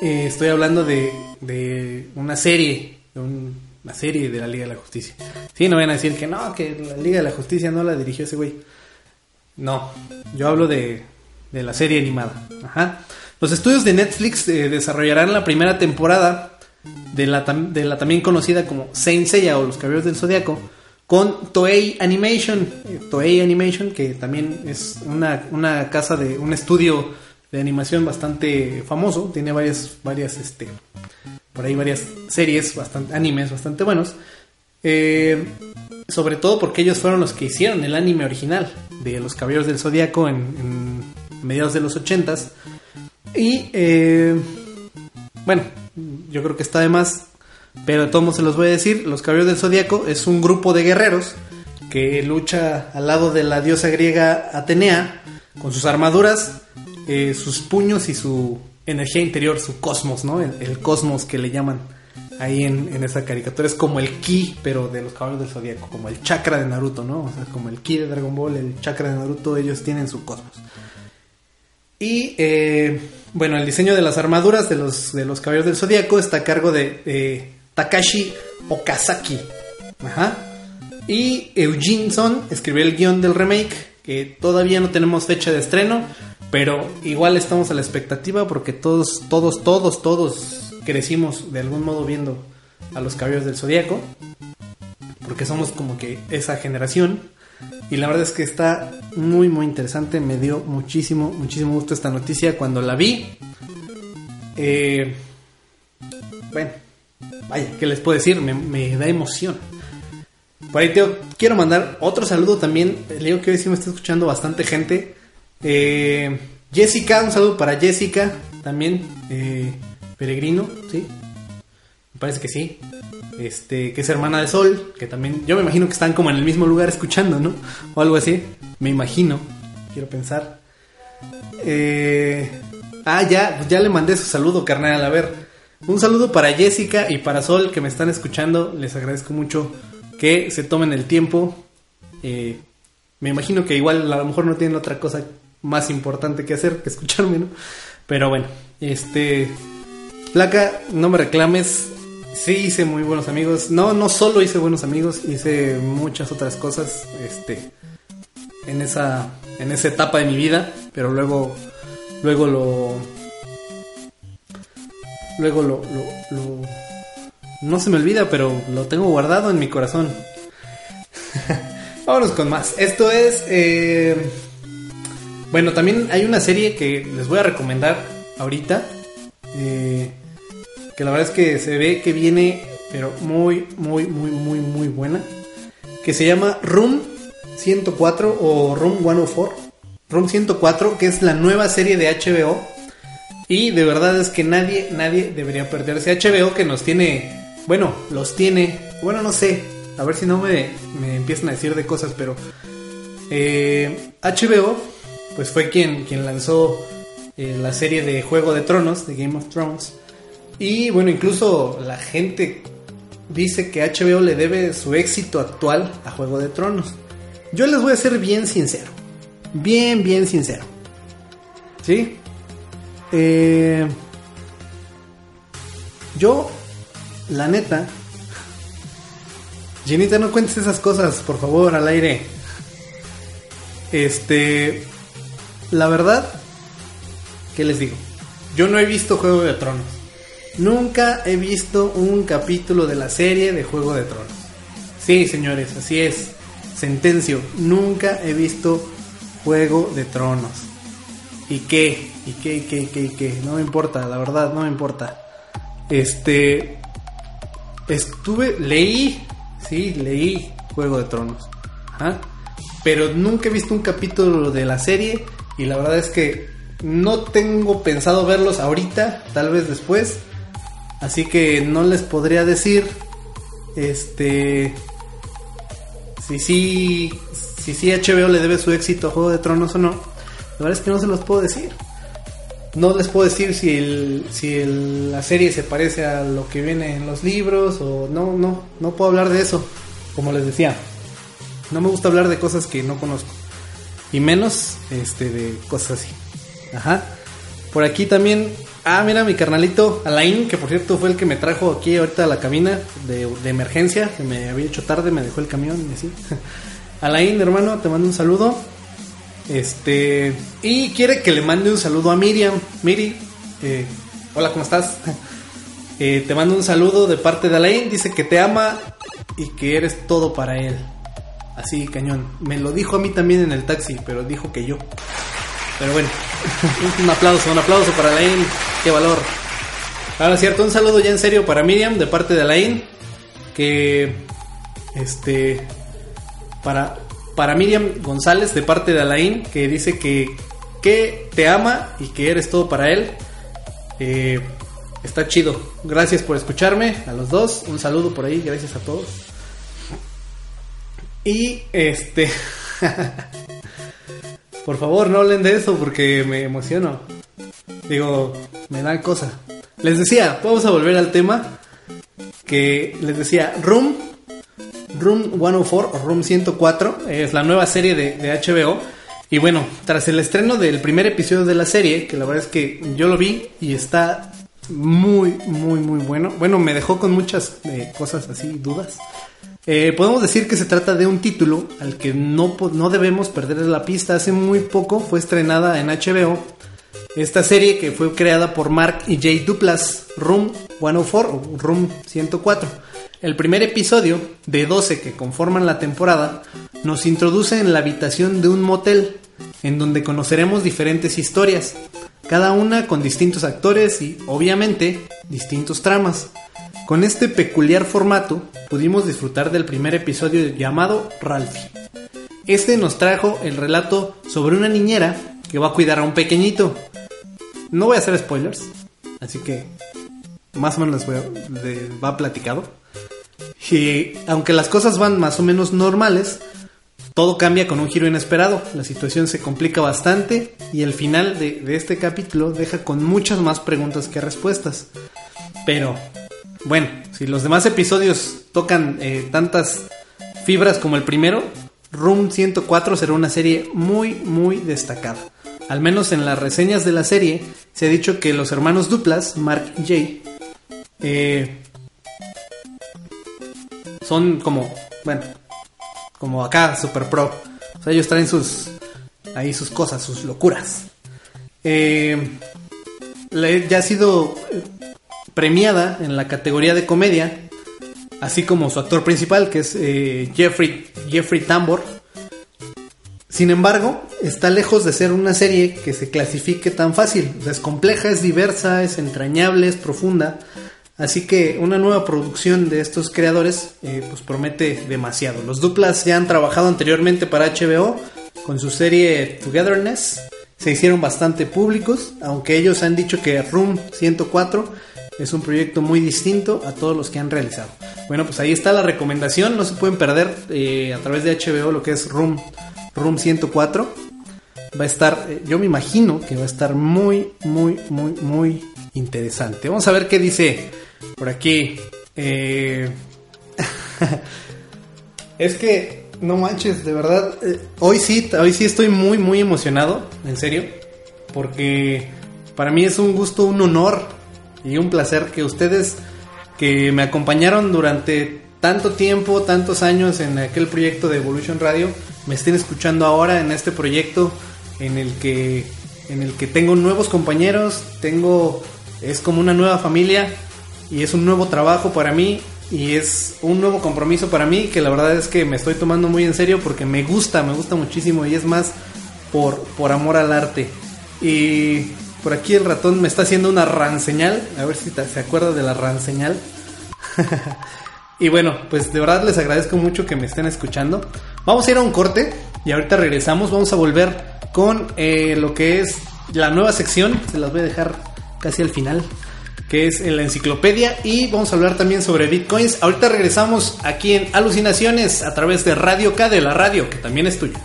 Speaker 1: Eh, estoy hablando de, de una serie, de un- una serie de la Liga de la Justicia. Sí, no van a decir que no, que la Liga de la Justicia no la dirigió ese güey. No, yo hablo de, de la serie animada. Ajá. Los estudios de Netflix eh, desarrollarán la primera temporada de la, de la también conocida como Saint Seiya o Los Caballeros del Zodiaco con Toei Animation. Eh, Toei Animation, que también es una, una casa de un estudio de animación bastante famoso, tiene varias, varias, este, por ahí varias series, bastante, animes bastante buenos. Eh, sobre todo porque ellos fueron los que hicieron el anime original de Los Caballeros del Zodiaco en, mediados de los 80s. Y eh, bueno, yo creo que está de más, pero de todos se los voy a decir. Los Caballeros del Zodiaco es un grupo de guerreros que lucha al lado de la diosa griega Atenea con sus armaduras, eh, sus puños y su energía interior, su cosmos, ¿no? El cosmos que le llaman ahí en, en esa caricatura. Es como el ki, pero de los Caballeros del Zodiaco, como el chakra de Naruto, ¿no? O sea, como el ki de Dragon Ball, el chakra de Naruto, ellos tienen su cosmos. Y eh, bueno, el diseño de las armaduras de los, de los caballeros del zodiaco está a cargo de eh, Takashi Okazaki. Ajá. Y Eugene Son escribió el guion del remake, que todavía no tenemos fecha de estreno, pero igual estamos a la expectativa porque todos, todos, todos, todos crecimos de algún modo viendo a los caballeros del zodiaco, porque somos como que esa generación. Y la verdad es que está muy, muy interesante. Me dio muchísimo, muchísimo gusto esta noticia cuando la vi. Eh, bueno, vaya, ¿qué les puedo decir? Me, da emoción. Por ahí te quiero mandar otro saludo también. Le digo que hoy sí me está escuchando bastante gente. Eh, Jessica, un saludo para Jessica también. eh, peregrino, ¿sí? Me parece que sí. Este, que es hermana de Sol, que también, yo me imagino que están como en el mismo lugar escuchando, ¿no? O algo así, me imagino, quiero pensar. Eh, ah, ya, ya le mandé su saludo, carnal, a ver. Un saludo para Jessica y para Sol que me están escuchando, les agradezco mucho que se tomen el tiempo. Eh, me imagino que igual a lo mejor no tienen otra cosa más importante que hacer que escucharme, ¿no? Pero bueno, este... Placa, no me reclames, Sí, hice muy buenos amigos. No, no solo hice buenos amigos, hice muchas otras cosas, este, en esa, en esa etapa de mi vida, pero luego, luego lo, luego lo, lo, lo- no se me olvida, pero lo tengo guardado en mi corazón. Vámonos con más. Esto es, eh, bueno, también hay una serie que les voy a recomendar ahorita. eh, que la verdad es que se ve que viene, pero muy, muy, muy, muy, muy buena. Que se llama Room 104 o Room 104. Room 104, que es la nueva serie de HBO. Y de verdad es que nadie, nadie debería perderse. HBO que nos tiene, bueno, los tiene, bueno, no sé, a ver si no me, me empiezan a decir de cosas, pero eh, HBO, pues fue quien, quien lanzó eh, la serie de Juego de Tronos, de Game of Thrones. Y bueno, incluso la gente dice que HBO le debe su éxito actual a Juego de Tronos. Yo les voy a ser bien sincero. Bien, bien sincero. ¿Sí? Eh, yo, la neta... Ginita, no cuentes esas cosas, por favor, al aire. Este... La verdad, ¿qué les digo? Yo no he visto Juego de Tronos. Nunca he visto un capítulo de la serie de Juego de Tronos. Sí, señores, así es. Sentencio, nunca he visto Juego de Tronos. ¿Y qué? ¿Y qué? ¿Y qué? ¿Y qué? ¿Y qué? No me importa, la verdad, no me importa. Este... Estuve, leí sí, leí Juego de Tronos. Pero nunca he visto un capítulo de la serie y la verdad es que no tengo pensado verlos ahorita, tal vez después. Así que no les podría decir este si sí si sí HBO le debe su éxito a Juego de Tronos o no. La verdad es que no se los puedo decir. No les puedo decir si si la serie se parece a lo que viene en los libros o no, no, no puedo hablar de eso. Como les decía, no me gusta hablar de cosas que no conozco. Y menos este de cosas así. Ajá. Por aquí también. Ah, mira mi carnalito Alain, que por cierto fue el que me trajo aquí ahorita a la cabina de, emergencia, que me había hecho tarde, me dejó el camión y así. Alain, hermano, te mando un saludo. Este. Y quiere que le mande un saludo a Miriam. Miri, eh, hola, ¿cómo estás? Eh, te mando un saludo de parte de Alain. Dice que te ama y que eres todo para él. Así, cañón. Me lo dijo a mí también en el taxi, pero dijo que yo. Pero bueno, un aplauso, un aplauso para Alain. Qué valor. Ahora cierto, un saludo ya en serio para Miriam de parte de Alain. Que. Este. Para, para Miriam González de parte de Alain. Que dice que. Que te ama y que eres todo para él. Eh, está chido. Gracias por escucharme a los dos. Un saludo por ahí. Gracias a todos. Y este. por favor, no hablen de eso porque me emociono. Digo, me dan cosa. Les decía, vamos a volver al tema. Que les decía, Room. Room 104 o Room 104 es la nueva serie de, HBO. Y bueno, tras el estreno del primer episodio de la serie, que la verdad es que yo lo vi y está muy, muy, muy bueno. Bueno, me dejó con muchas eh, cosas así, dudas. Eh, podemos decir que se trata de un título al que no, no debemos perder la pista. Hace muy poco fue estrenada en HBO esta serie que fue creada por Mark y Jay Duplas, Room 104 o Room 104. El primer episodio, de 12 que conforman la temporada, nos introduce en la habitación de un motel, en donde conoceremos diferentes historias, cada una con distintos actores y, obviamente, distintos tramas. Con este peculiar formato, pudimos disfrutar del primer episodio llamado Ralphie. Este nos trajo el relato sobre una niñera que va a cuidar a un pequeñito. No voy a hacer spoilers, así que más o menos voy a- va platicado. Y aunque las cosas van más o menos normales, todo cambia con un giro inesperado. La situación se complica bastante y el final de este capítulo deja con muchas más preguntas que respuestas. Pero, bueno, si los demás episodios tocan eh, tantas fibras como el primero, Room 104 será una serie muy, muy destacada. Al menos en las reseñas de la serie se ha dicho que los hermanos duplas, Mark y Jay, eh, son como, bueno, como acá, super pro. O sea, ellos traen sus, ahí sus cosas, sus locuras. Eh, ya ha sido premiada en la categoría de comedia, así como su actor principal, que es eh, Jeffrey, Jeffrey Tambor. Sin embargo, está lejos de ser una serie que se clasifique tan fácil. Es compleja, es diversa, es entrañable, es profunda. Así que una nueva producción de estos creadores eh, pues promete demasiado. Los duplas ya han trabajado anteriormente para HBO con su serie Togetherness. Se hicieron bastante públicos, aunque ellos han dicho que Room 104 es un proyecto muy distinto a todos los que han realizado. Bueno, pues ahí está la recomendación. No se pueden perder eh, a través de HBO lo que es Room, Room 104 va a estar, eh, yo me imagino que va a estar muy, muy, muy, muy interesante. Vamos a ver qué dice por aquí. Eh, es que, no manches, de verdad, hoy sí, hoy sí estoy muy, muy emocionado, en serio, porque para mí es un gusto, un honor y un placer que ustedes que me acompañaron durante tanto tiempo, tantos años en aquel proyecto de Evolution Radio, me estén escuchando ahora en este proyecto en el que en el que tengo nuevos compañeros, tengo es como una nueva familia y es un nuevo trabajo para mí y es un nuevo compromiso para mí que la verdad es que me estoy tomando muy en serio porque me gusta, me gusta muchísimo y es más por, por amor al arte. Y por aquí el ratón me está haciendo una ranseñal, a ver si se acuerda de la ranseñal. Y bueno, pues de verdad les agradezco mucho que me estén escuchando. Vamos a ir a un corte y ahorita regresamos. Vamos a volver con eh, lo que es la nueva sección. Se las voy a dejar casi al final. Que es en la enciclopedia. Y vamos a hablar también sobre bitcoins. Ahorita regresamos aquí en Alucinaciones a través de Radio K de la radio, que también es tuya.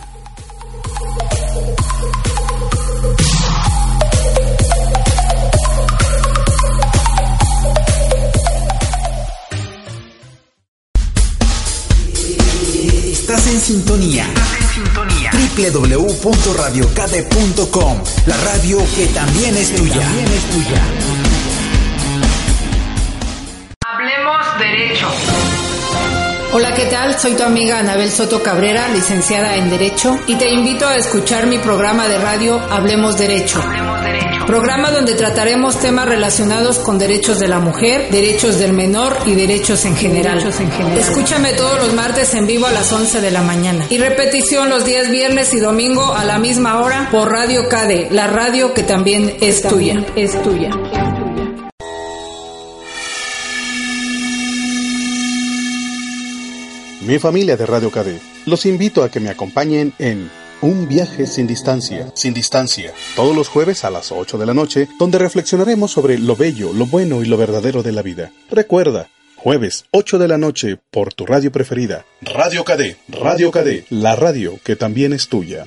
Speaker 7: Estás en sintonía. www.radiocade.com La radio que también es tuya.
Speaker 4: Hablemos derecho.
Speaker 5: Hola, ¿qué tal? Soy tu amiga Anabel Soto Cabrera, licenciada en Derecho, y te invito a escuchar mi programa de radio Hablemos Derecho.
Speaker 4: Hablemos derecho.
Speaker 5: Programa donde trataremos temas relacionados con derechos de la mujer, derechos del menor y derechos en general. Escúchame todos los martes en vivo a las 11 de la mañana. Y repetición los días viernes y domingo a la misma hora por Radio KD, la radio que también es tuya. Es tuya.
Speaker 3: Mi familia de Radio KD, los invito a que me acompañen en Un viaje sin distancia, sin distancia, todos los jueves a las 8 de la noche, donde reflexionaremos sobre lo bello, lo bueno y lo verdadero de la vida. Recuerda, jueves 8 de la noche por tu radio preferida, Radio KD, Radio KD, la radio que también es tuya.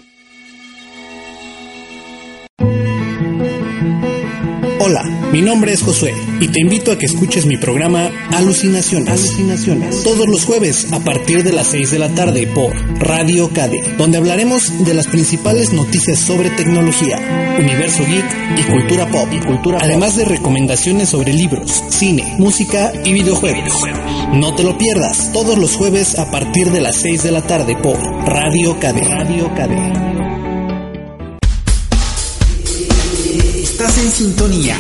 Speaker 6: Hola, mi nombre es Josué y te invito a que escuches mi programa Alucinaciones. Alucinaciones. Todos los jueves a partir de las 6 de la tarde por Radio KD, donde hablaremos de las principales noticias sobre tecnología, universo geek y cultura pop. Y cultura Además de recomendaciones sobre libros, cine, música y videojuegos. No te lo pierdas todos los jueves a partir de las 6 de la tarde por Radio KD. Radio KD.
Speaker 7: Estás en sintonía.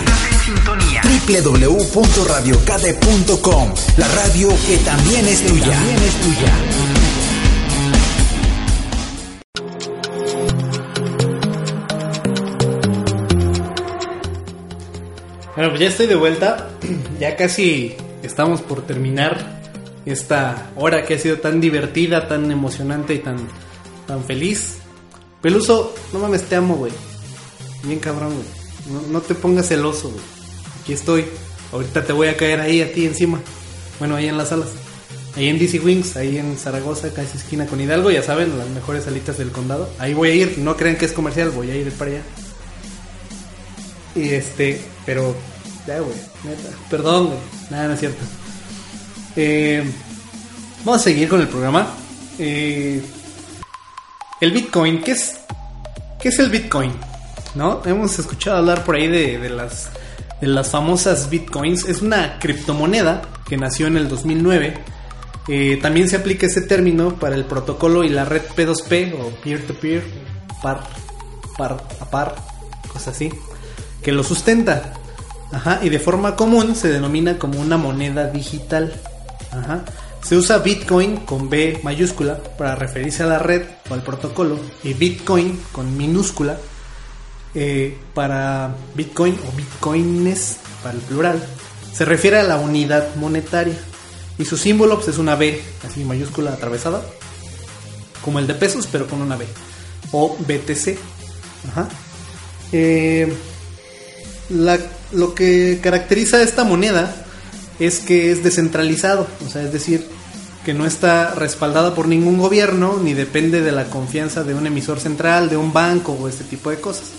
Speaker 7: www.radiocade.com La radio que también es tuya.
Speaker 1: Bueno, pues ya estoy de vuelta. Ya casi estamos por terminar esta hora que ha sido tan divertida, tan emocionante y tan, tan feliz. Peluso, no mames, te amo, güey. Bien cabrón, güey. No, no te pongas celoso, güey. Aquí estoy. Ahorita te voy a caer ahí a ti encima. Bueno, ahí en las salas. Ahí en DC Wings, ahí en Zaragoza, casi esquina con Hidalgo, ya saben, las mejores salitas del condado. Ahí voy a ir, no crean que es comercial, voy a ir para allá. Y este, pero, ya, güey, neta. Perdón, güey. Nada, no es cierto. Eh, vamos a seguir con el programa. Eh, el Bitcoin, ¿qué es? ¿Qué es el Bitcoin? ¿No? Hemos escuchado hablar por ahí de las, de las famosas Bitcoins. Es una criptomoneda que nació en el 2009. Eh, también se aplica ese término para el protocolo y la red P2P o peer-to-peer, par, par a par, cosas así, que lo sustenta. Ajá, y de forma común se denomina como una moneda digital. Ajá. Se usa Bitcoin con B mayúscula para referirse a la red o al protocolo y Bitcoin con minúscula eh, para Bitcoin o Bitcoins para el plural. Se refiere a la unidad monetaria y su símbolo pues, es una B así mayúscula atravesada como el de pesos pero con una B o BTC. Eh, lo que caracteriza a esta moneda es que es descentralizado, o sea, es decir, que no está respaldada por ningún gobierno ni depende de la confianza de un emisor central, de un banco o este tipo de cosas.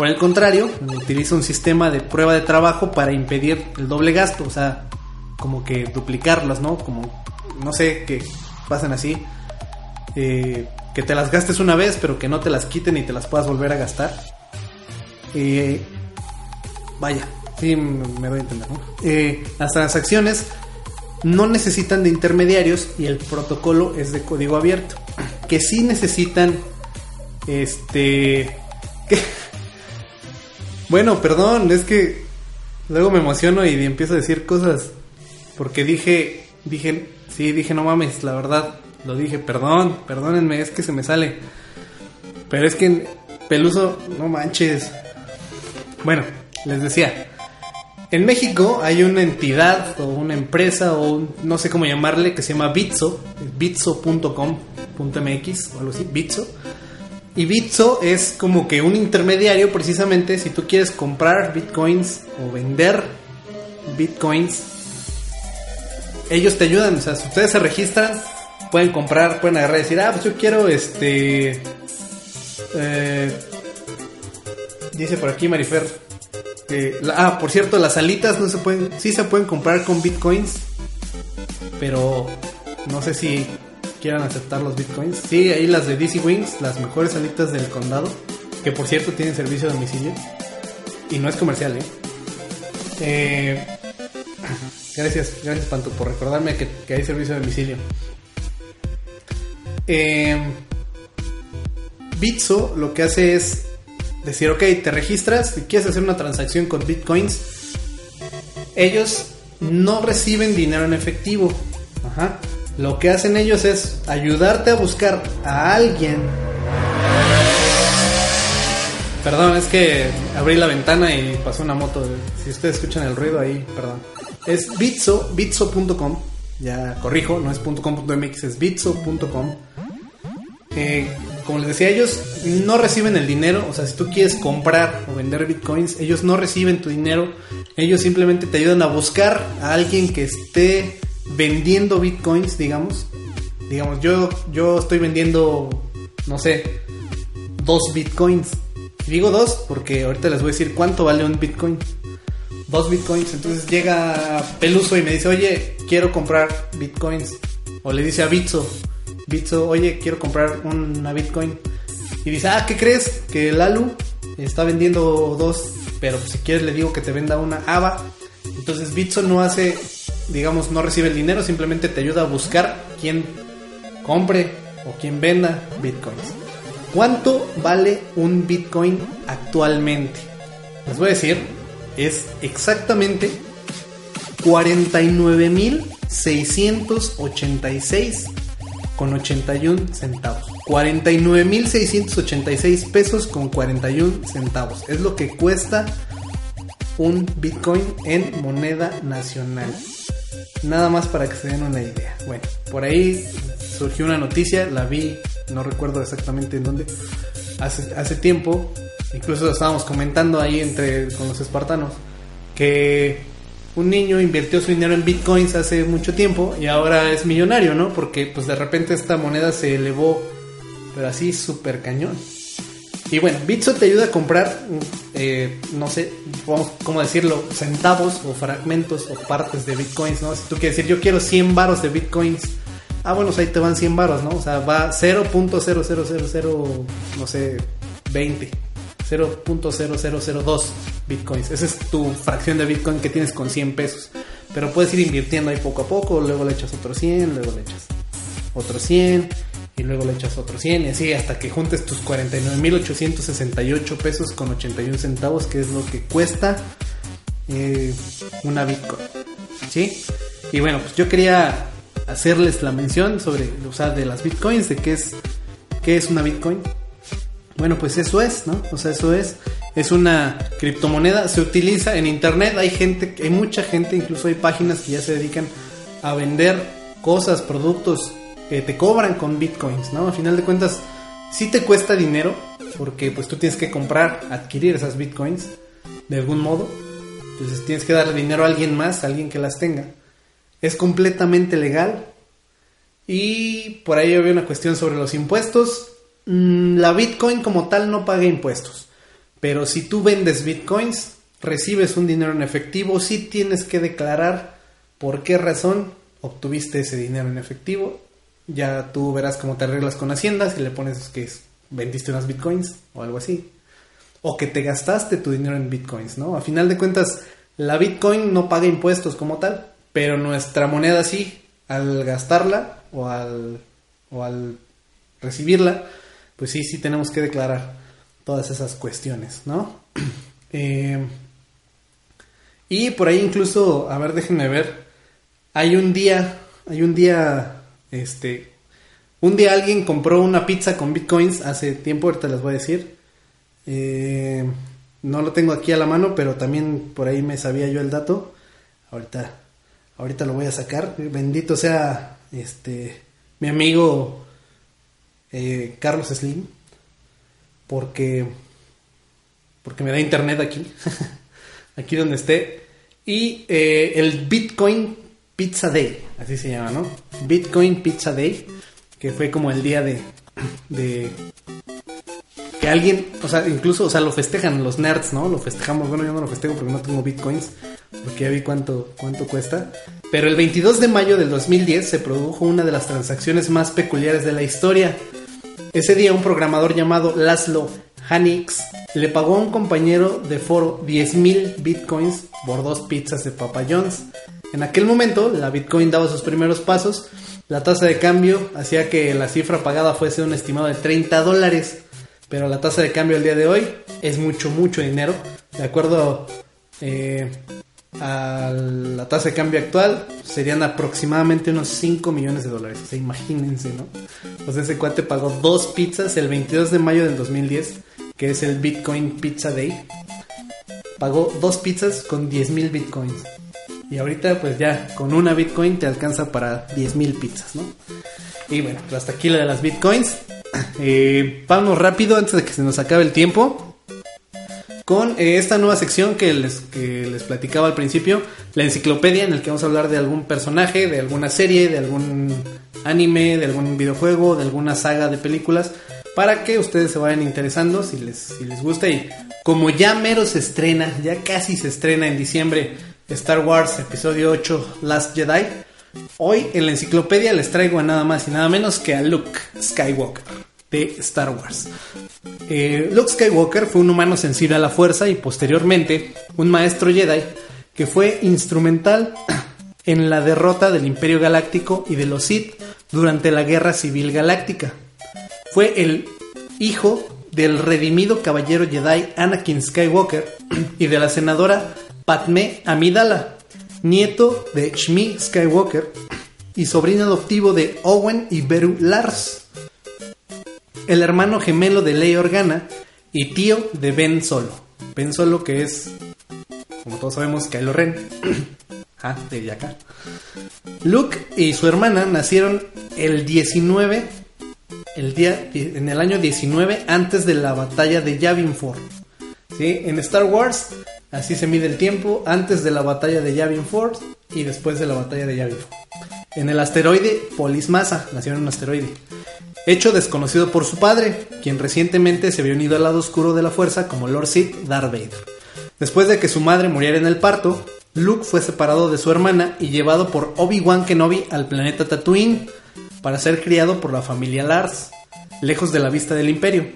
Speaker 1: Por el contrario, utiliza un sistema de prueba de trabajo para impedir el doble gasto, o sea, como que duplicarlas, ¿no? Como, no sé, que pasen así, eh, que te las gastes una vez, pero que no te las quiten y te las puedas volver a gastar. Eh, vaya, sí me doy a entender, ¿no? Eh, las transacciones no necesitan de intermediarios y el protocolo es de código abierto. Que sí necesitan, este... que- Bueno, perdón, es que luego me emociono y empiezo a decir cosas. Porque dije, dije, sí, dije, no mames, la verdad, lo dije, perdón, perdónenme, es que se me sale. Pero es que, Peluso, no manches. Bueno, les decía, En México hay una entidad o una empresa o no sé cómo llamarle que se llama Bitso, bitso.com.mx o algo así, Bitso. Y Bitso es como que un intermediario precisamente si tú quieres comprar bitcoins o vender bitcoins. Ellos te ayudan, o sea, si ustedes se registran, pueden comprar, pueden agarrar y decir, ah, pues yo quiero este... eh, dice por aquí Marifer. ah, por cierto, las alitas no se pueden, sí se pueden comprar con bitcoins, pero no sé si quieran aceptar los bitcoins. Sí, ahí las de DC Wings, las mejores alitas del condado, que por cierto tienen servicio a domicilio y no es comercial, ¿eh? Eh, gracias, gracias Panto por recordarme que, hay servicio a domicilio. Eh, Bitso lo que hace es decir, ok, te registras y quieres hacer una transacción con bitcoins. Ellos no reciben dinero en efectivo. Ajá. Lo que hacen ellos es ayudarte a buscar a alguien. Perdón, es que abrí la ventana y pasó una moto. Si ustedes escuchan el ruido ahí, perdón. Es bitso, bitso.com. Ya corrijo, no es .com.mx, es bitso.com. Eh, como les decía, ellos no reciben el dinero. O sea, si tú quieres comprar o vender bitcoins, ellos no reciben tu dinero. Ellos simplemente te ayudan a buscar a alguien que esté vendiendo bitcoins, digamos. Digamos, yo, yo estoy vendiendo, no sé, dos bitcoins. Digo dos porque ahorita les voy a decir cuánto vale un bitcoin. Dos bitcoins. Entonces llega Peluso y me dice, oye, quiero comprar bitcoins. O le dice a Bitso, Bitso, oye, quiero comprar una bitcoin. Y dice, ah, ¿qué crees? Que Lalu está vendiendo dos. Pero si quieres le digo que te venda una ABA. Entonces Bitso no hace, digamos, no recibe el dinero, simplemente te ayuda a buscar quién compre o quien venda bitcoins. ¿Cuánto vale un bitcoin actualmente? Les voy a decir, es exactamente 49.686 con 81 centavos. 49.686 pesos con 41 centavos. Es lo que cuesta un bitcoin en moneda nacional. Nada más para que se den una idea. Bueno, por ahí surgió una noticia, la vi, no recuerdo exactamente en dónde, hace, tiempo, incluso estábamos comentando ahí entre con los espartanos, que un niño invirtió su dinero en bitcoins hace mucho tiempo y ahora es millonario, ¿no? Porque pues de repente esta moneda se elevó, pero así súper cañón. Y bueno, Bitso te ayuda a comprar, eh, no sé, cómo decirlo, centavos o fragmentos o partes de bitcoins, ¿no? Si tú quieres decir, yo quiero 100 varos de bitcoins, ah, bueno, pues ahí te van 100 varos, ¿no? O sea, va 0.0000, no sé, 20, 0.0002 bitcoins. Esa es tu fracción de bitcoin que tienes con 100 pesos. Pero puedes ir invirtiendo ahí poco a poco, luego le echas otros 100, luego le echas otros 100 y luego le echas otros 100 y así hasta que juntes tus 49.868 pesos con 81 centavos, que es lo que cuesta eh, una Bitcoin. ¿Sí? Y bueno, pues yo quería hacerles la mención sobre, o sea, de las Bitcoins, de qué es, qué es una Bitcoin. Bueno, pues eso es, ¿no? O sea, eso es. Es una criptomoneda, se utiliza en internet, hay gente, hay mucha gente, incluso hay páginas que ya se dedican a vender cosas, productos te cobran con bitcoins, ¿no? A final de cuentas, sí te cuesta dinero, porque pues tú tienes que comprar, adquirir esas bitcoins de algún modo. Entonces tienes que darle dinero a alguien más, a alguien que las tenga. Es completamente legal. Y por ahí había una cuestión sobre los impuestos. Mm, La bitcoin como tal no paga impuestos. Pero si tú vendes bitcoins, recibes un dinero en efectivo, sí tienes que declarar por qué razón obtuviste ese dinero en efectivo. Ya tú verás cómo te arreglas con Hacienda, si le pones que vendiste unas bitcoins o algo así. O que te gastaste tu dinero en bitcoins, ¿no? A final de cuentas, la bitcoin no paga impuestos como tal, pero nuestra moneda sí, al gastarla o al, o al recibirla, pues sí, sí tenemos que declarar todas esas cuestiones, ¿no? Eh, y por ahí incluso, a ver, déjenme ver, hay un día, hay un día, este, un día alguien compró una pizza con bitcoins hace tiempo, ahorita les voy a decir. Eh, no lo tengo aquí a la mano, pero también por ahí me sabía yo el dato. Ahorita, ahorita lo voy a sacar. Bendito sea este mi amigo eh, Carlos Slim, porque porque me da internet aquí, aquí donde esté. Y eh, el Bitcoin Pizza Day, así se llama, ¿no? Bitcoin Pizza Day, que fue como el día de, de que alguien, o sea, incluso, o sea, lo festejan los nerds, ¿no? Lo festejamos, bueno, yo no lo festejo porque no tengo bitcoins, porque ya vi cuánto, cuánto cuesta. Pero el 22 de mayo del 2010 se produjo una de las transacciones más peculiares de la historia. Ese día un programador llamado Laszlo Hanix le pagó a un compañero de foro 10.000 bitcoins por dos pizzas de Papa John's. En aquel momento la bitcoin daba sus primeros pasos, la tasa de cambio hacía que la cifra pagada fuese un estimado de 30 dólares pero la tasa de cambio al día de hoy es mucho, mucho dinero. De acuerdo eh, a la tasa de cambio actual, serían aproximadamente unos 5 millones de dólares. O sea, imagínense, ¿no? Pues ese cuate pagó dos pizzas el 22 de mayo del 2010, que es el Bitcoin Pizza Day. Pagó dos pizzas con 10 mil bitcoins. Y ahorita, pues ya con una bitcoin te alcanza para 10 mil pizzas, ¿no? Y bueno, pues hasta aquí la de las bitcoins. Eh, vamos rápido antes de que se nos acabe el tiempo. Con eh, esta nueva sección que les, que les platicaba al principio, la enciclopedia en el que vamos a hablar de algún personaje, de alguna serie, de algún anime, de algún videojuego, de alguna saga de películas, para que ustedes se vayan interesando si les, si les gusta. Y como ya mero se estrena, ya casi se estrena en diciembre Star Wars Episodio 8 Last Jedi, Hoy en la enciclopedia les traigo a nada más y nada menos que a Luke Skywalker de Star Wars. Eh, Luke Skywalker fue un humano sensible a la fuerza y posteriormente un maestro Jedi que fue instrumental en la derrota del Imperio Galáctico y de los Sith durante la Guerra Civil Galáctica. Fue el hijo del redimido caballero Jedi Anakin Skywalker y de la senadora Padme Amidala, nieto de Shmi Skywalker y sobrino adoptivo de Owen y Beru Lars, el hermano gemelo de Leia Organa y tío de Ben Solo. Ben Solo que es, como todos sabemos, Kylo Ren. ah, de acá. Luke y su hermana nacieron el 19, el día, en el año 19 antes de la batalla de Yavin 4. ¿Sí? En Star Wars Así se mide el tiempo antes de la batalla de Yavin 4 y después de la batalla de Yavin 4. En el asteroide Polis Massa, nació en un asteroide. Hecho desconocido por su padre, quien recientemente se había unido al lado oscuro de la fuerza como Lord Sith Darth Vader. Después de que su madre muriera en el parto, Luke fue separado de su hermana y llevado por Obi-Wan Kenobi al planeta Tatooine para ser criado por la familia Lars, lejos de la vista del imperio.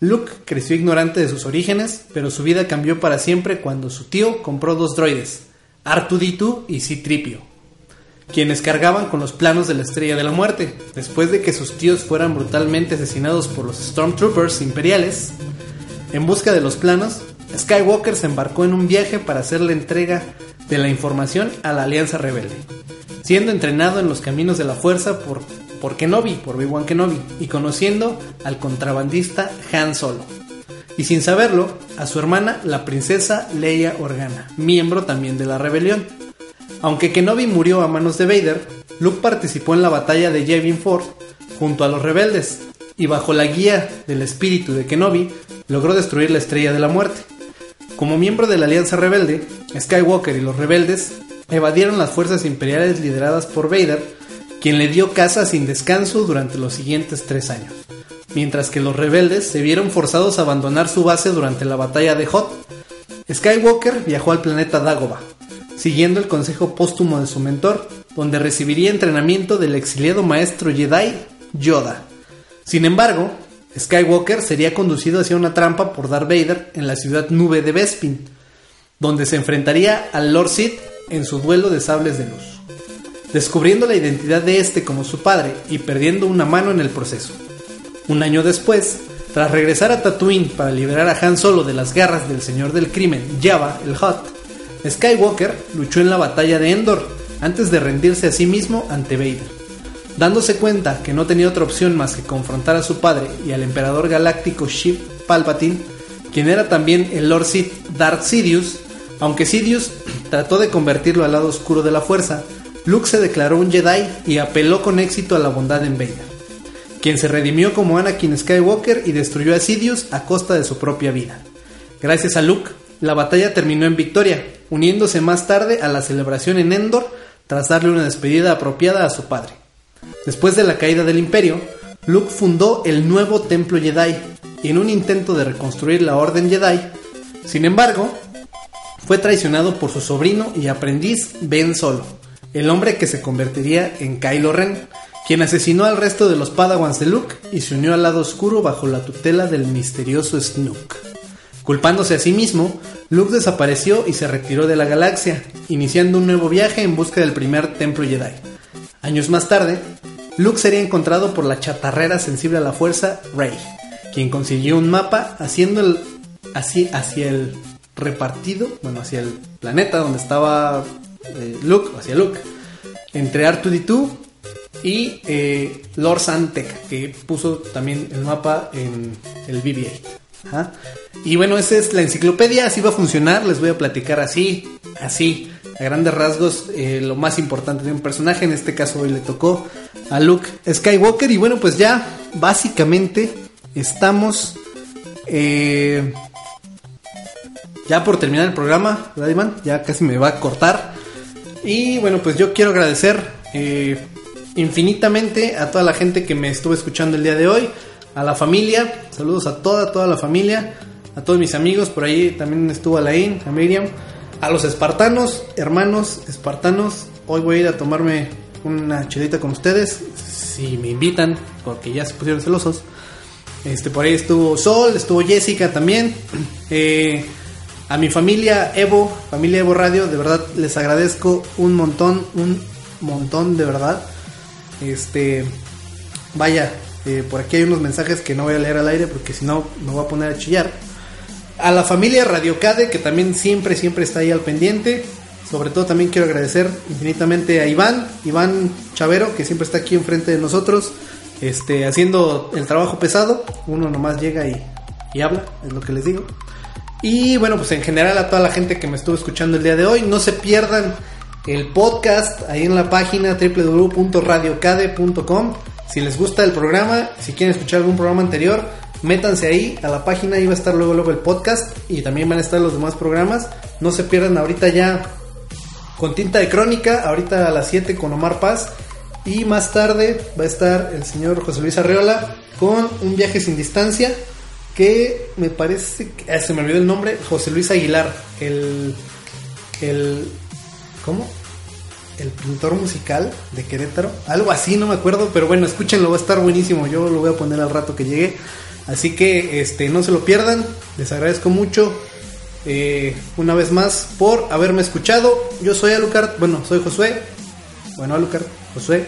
Speaker 1: Luke creció ignorante de sus orígenes, pero su vida cambió para siempre cuando su tío compró dos droides, R2D2 y C-Tripio, quienes cargaban con los planos de la Estrella de la Muerte. Después de que sus tíos fueran brutalmente asesinados por los Stormtroopers imperiales, en busca de los planos, Skywalker se embarcó en un viaje para hacer la entrega de la información a la Alianza Rebelde, siendo entrenado en los caminos de la fuerza por por Kenobi, por Obi-Wan Kenobi, y conociendo al contrabandista Han Solo. Y sin saberlo, a su hermana, la princesa Leia Organa, miembro también de la rebelión. Aunque Kenobi murió a manos de Vader, Luke participó en la batalla de Yavin 4 junto a los rebeldes, y bajo la guía del espíritu de Kenobi, logró destruir la Estrella de la Muerte. Como miembro de la Alianza Rebelde, Skywalker y los rebeldes evadieron las fuerzas imperiales lideradas por Vader quien le dio caza sin descanso durante los siguientes tres años, mientras que los rebeldes se vieron forzados a abandonar su base durante la batalla de Hoth. Skywalker viajó al planeta Dagobah, siguiendo el consejo póstumo de su mentor, donde recibiría entrenamiento del exiliado maestro Jedi Yoda. Sin embargo, Skywalker sería conducido hacia una trampa por Darth Vader en la ciudad nube de Bespin, donde se enfrentaría al Lord Sith en su duelo de sables de luz descubriendo la identidad de este como su padre y perdiendo una mano en el proceso. Un año después, tras regresar a Tatooine para liberar a Han Solo de las garras del señor del crimen, Java, el Hot, Skywalker luchó en la batalla de Endor antes de rendirse a sí mismo ante Vader. Dándose cuenta que no tenía otra opción más que confrontar a su padre y al emperador galáctico Sheev Palpatine, quien era también el Lord Sith Darth Sidious, aunque Sidious trató de convertirlo al lado oscuro de la fuerza, Luke se declaró un Jedi y apeló con éxito a la bondad en Vader, quien se redimió como Anakin Skywalker y destruyó a Sidious a costa de su propia vida. Gracias a Luke, la batalla terminó en victoria, uniéndose más tarde a la celebración en Endor tras darle una despedida apropiada a su padre. Después de la caída del imperio, Luke fundó el nuevo Templo Jedi en un intento de reconstruir la Orden Jedi, sin embargo, fue traicionado por su sobrino y aprendiz Ben Solo, el hombre que se convertiría en Kylo Ren, quien asesinó al resto de los Padawans de Luke y se unió al lado oscuro bajo la tutela del misterioso Snook. Culpándose a sí mismo, Luke desapareció y se retiró de la galaxia, iniciando un nuevo viaje en busca del primer templo Jedi. Años más tarde, Luke sería encontrado por la chatarrera sensible a la fuerza Rey, quien consiguió un mapa haciendo el, así, hacia el repartido, bueno, hacia el planeta donde estaba eh, Luke, hacia Luke, entre R2D2 y eh, Lord Santec, que puso también el mapa en el BB-8. Ajá. Y bueno, esa es la enciclopedia, así va a funcionar, les voy a platicar así, así, a grandes rasgos, eh, lo más importante de un personaje, en este caso hoy le tocó a Luke Skywalker y bueno, pues ya básicamente estamos eh, ya por terminar el programa, ¿verdad Iván? Ya casi me va a cortar. Y bueno, pues yo quiero agradecer eh, infinitamente a toda la gente que me estuvo escuchando el día de hoy a la familia, saludos a toda, toda la familia, a todos mis amigos, por ahí también estuvo Alain, a Miriam, a los espartanos, hermanos espartanos, hoy voy a ir a tomarme una chedita con ustedes, si me invitan, porque ya se pusieron celosos. Este, por ahí estuvo Sol, estuvo Jessica también. Eh, a mi familia Evo, familia Evo Radio, de verdad les agradezco un montón, un montón de verdad. Este, vaya, eh, por aquí hay unos mensajes que no voy a leer al aire porque si no me voy a poner a chillar. A la familia Radio Cade que también siempre, siempre está ahí al pendiente. Sobre todo también quiero agradecer infinitamente a Iván, Iván Chavero, que siempre está aquí enfrente de nosotros, este, haciendo el trabajo pesado. Uno nomás llega y, y habla, es lo que les digo. Y bueno, pues en general a toda la gente que me estuvo escuchando el día de hoy, no se pierdan el podcast ahí en la página www.radiocade.com. Si les gusta el programa, si quieren escuchar algún programa anterior, métanse ahí a la página, ahí va a estar luego luego el podcast y también van a estar los demás programas. No se pierdan ahorita ya con tinta de crónica, ahorita a las 7 con Omar Paz y más tarde va a estar el señor José Luis Arreola con un viaje sin distancia que me parece que ah, se me olvidó el nombre, José Luis Aguilar, el el ¿cómo? el pintor musical de Querétaro, algo así, no me acuerdo, pero bueno, escúchenlo, va a estar buenísimo, yo lo voy a poner al rato que llegue, así que este no se lo pierdan, les agradezco mucho eh, una vez más por haberme escuchado, yo soy Alucard, bueno, soy Josué, bueno, Alucard, Josué,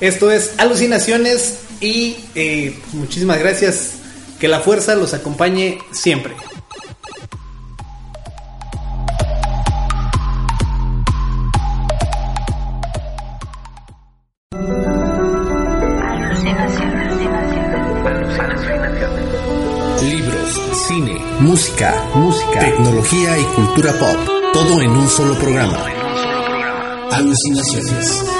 Speaker 1: esto es Alucinaciones y eh, muchísimas gracias, que la fuerza los acompañe siempre.
Speaker 6: Libros, cine, música, música, tecnología y cultura pop. Todo en un solo programa. Alucinaciones.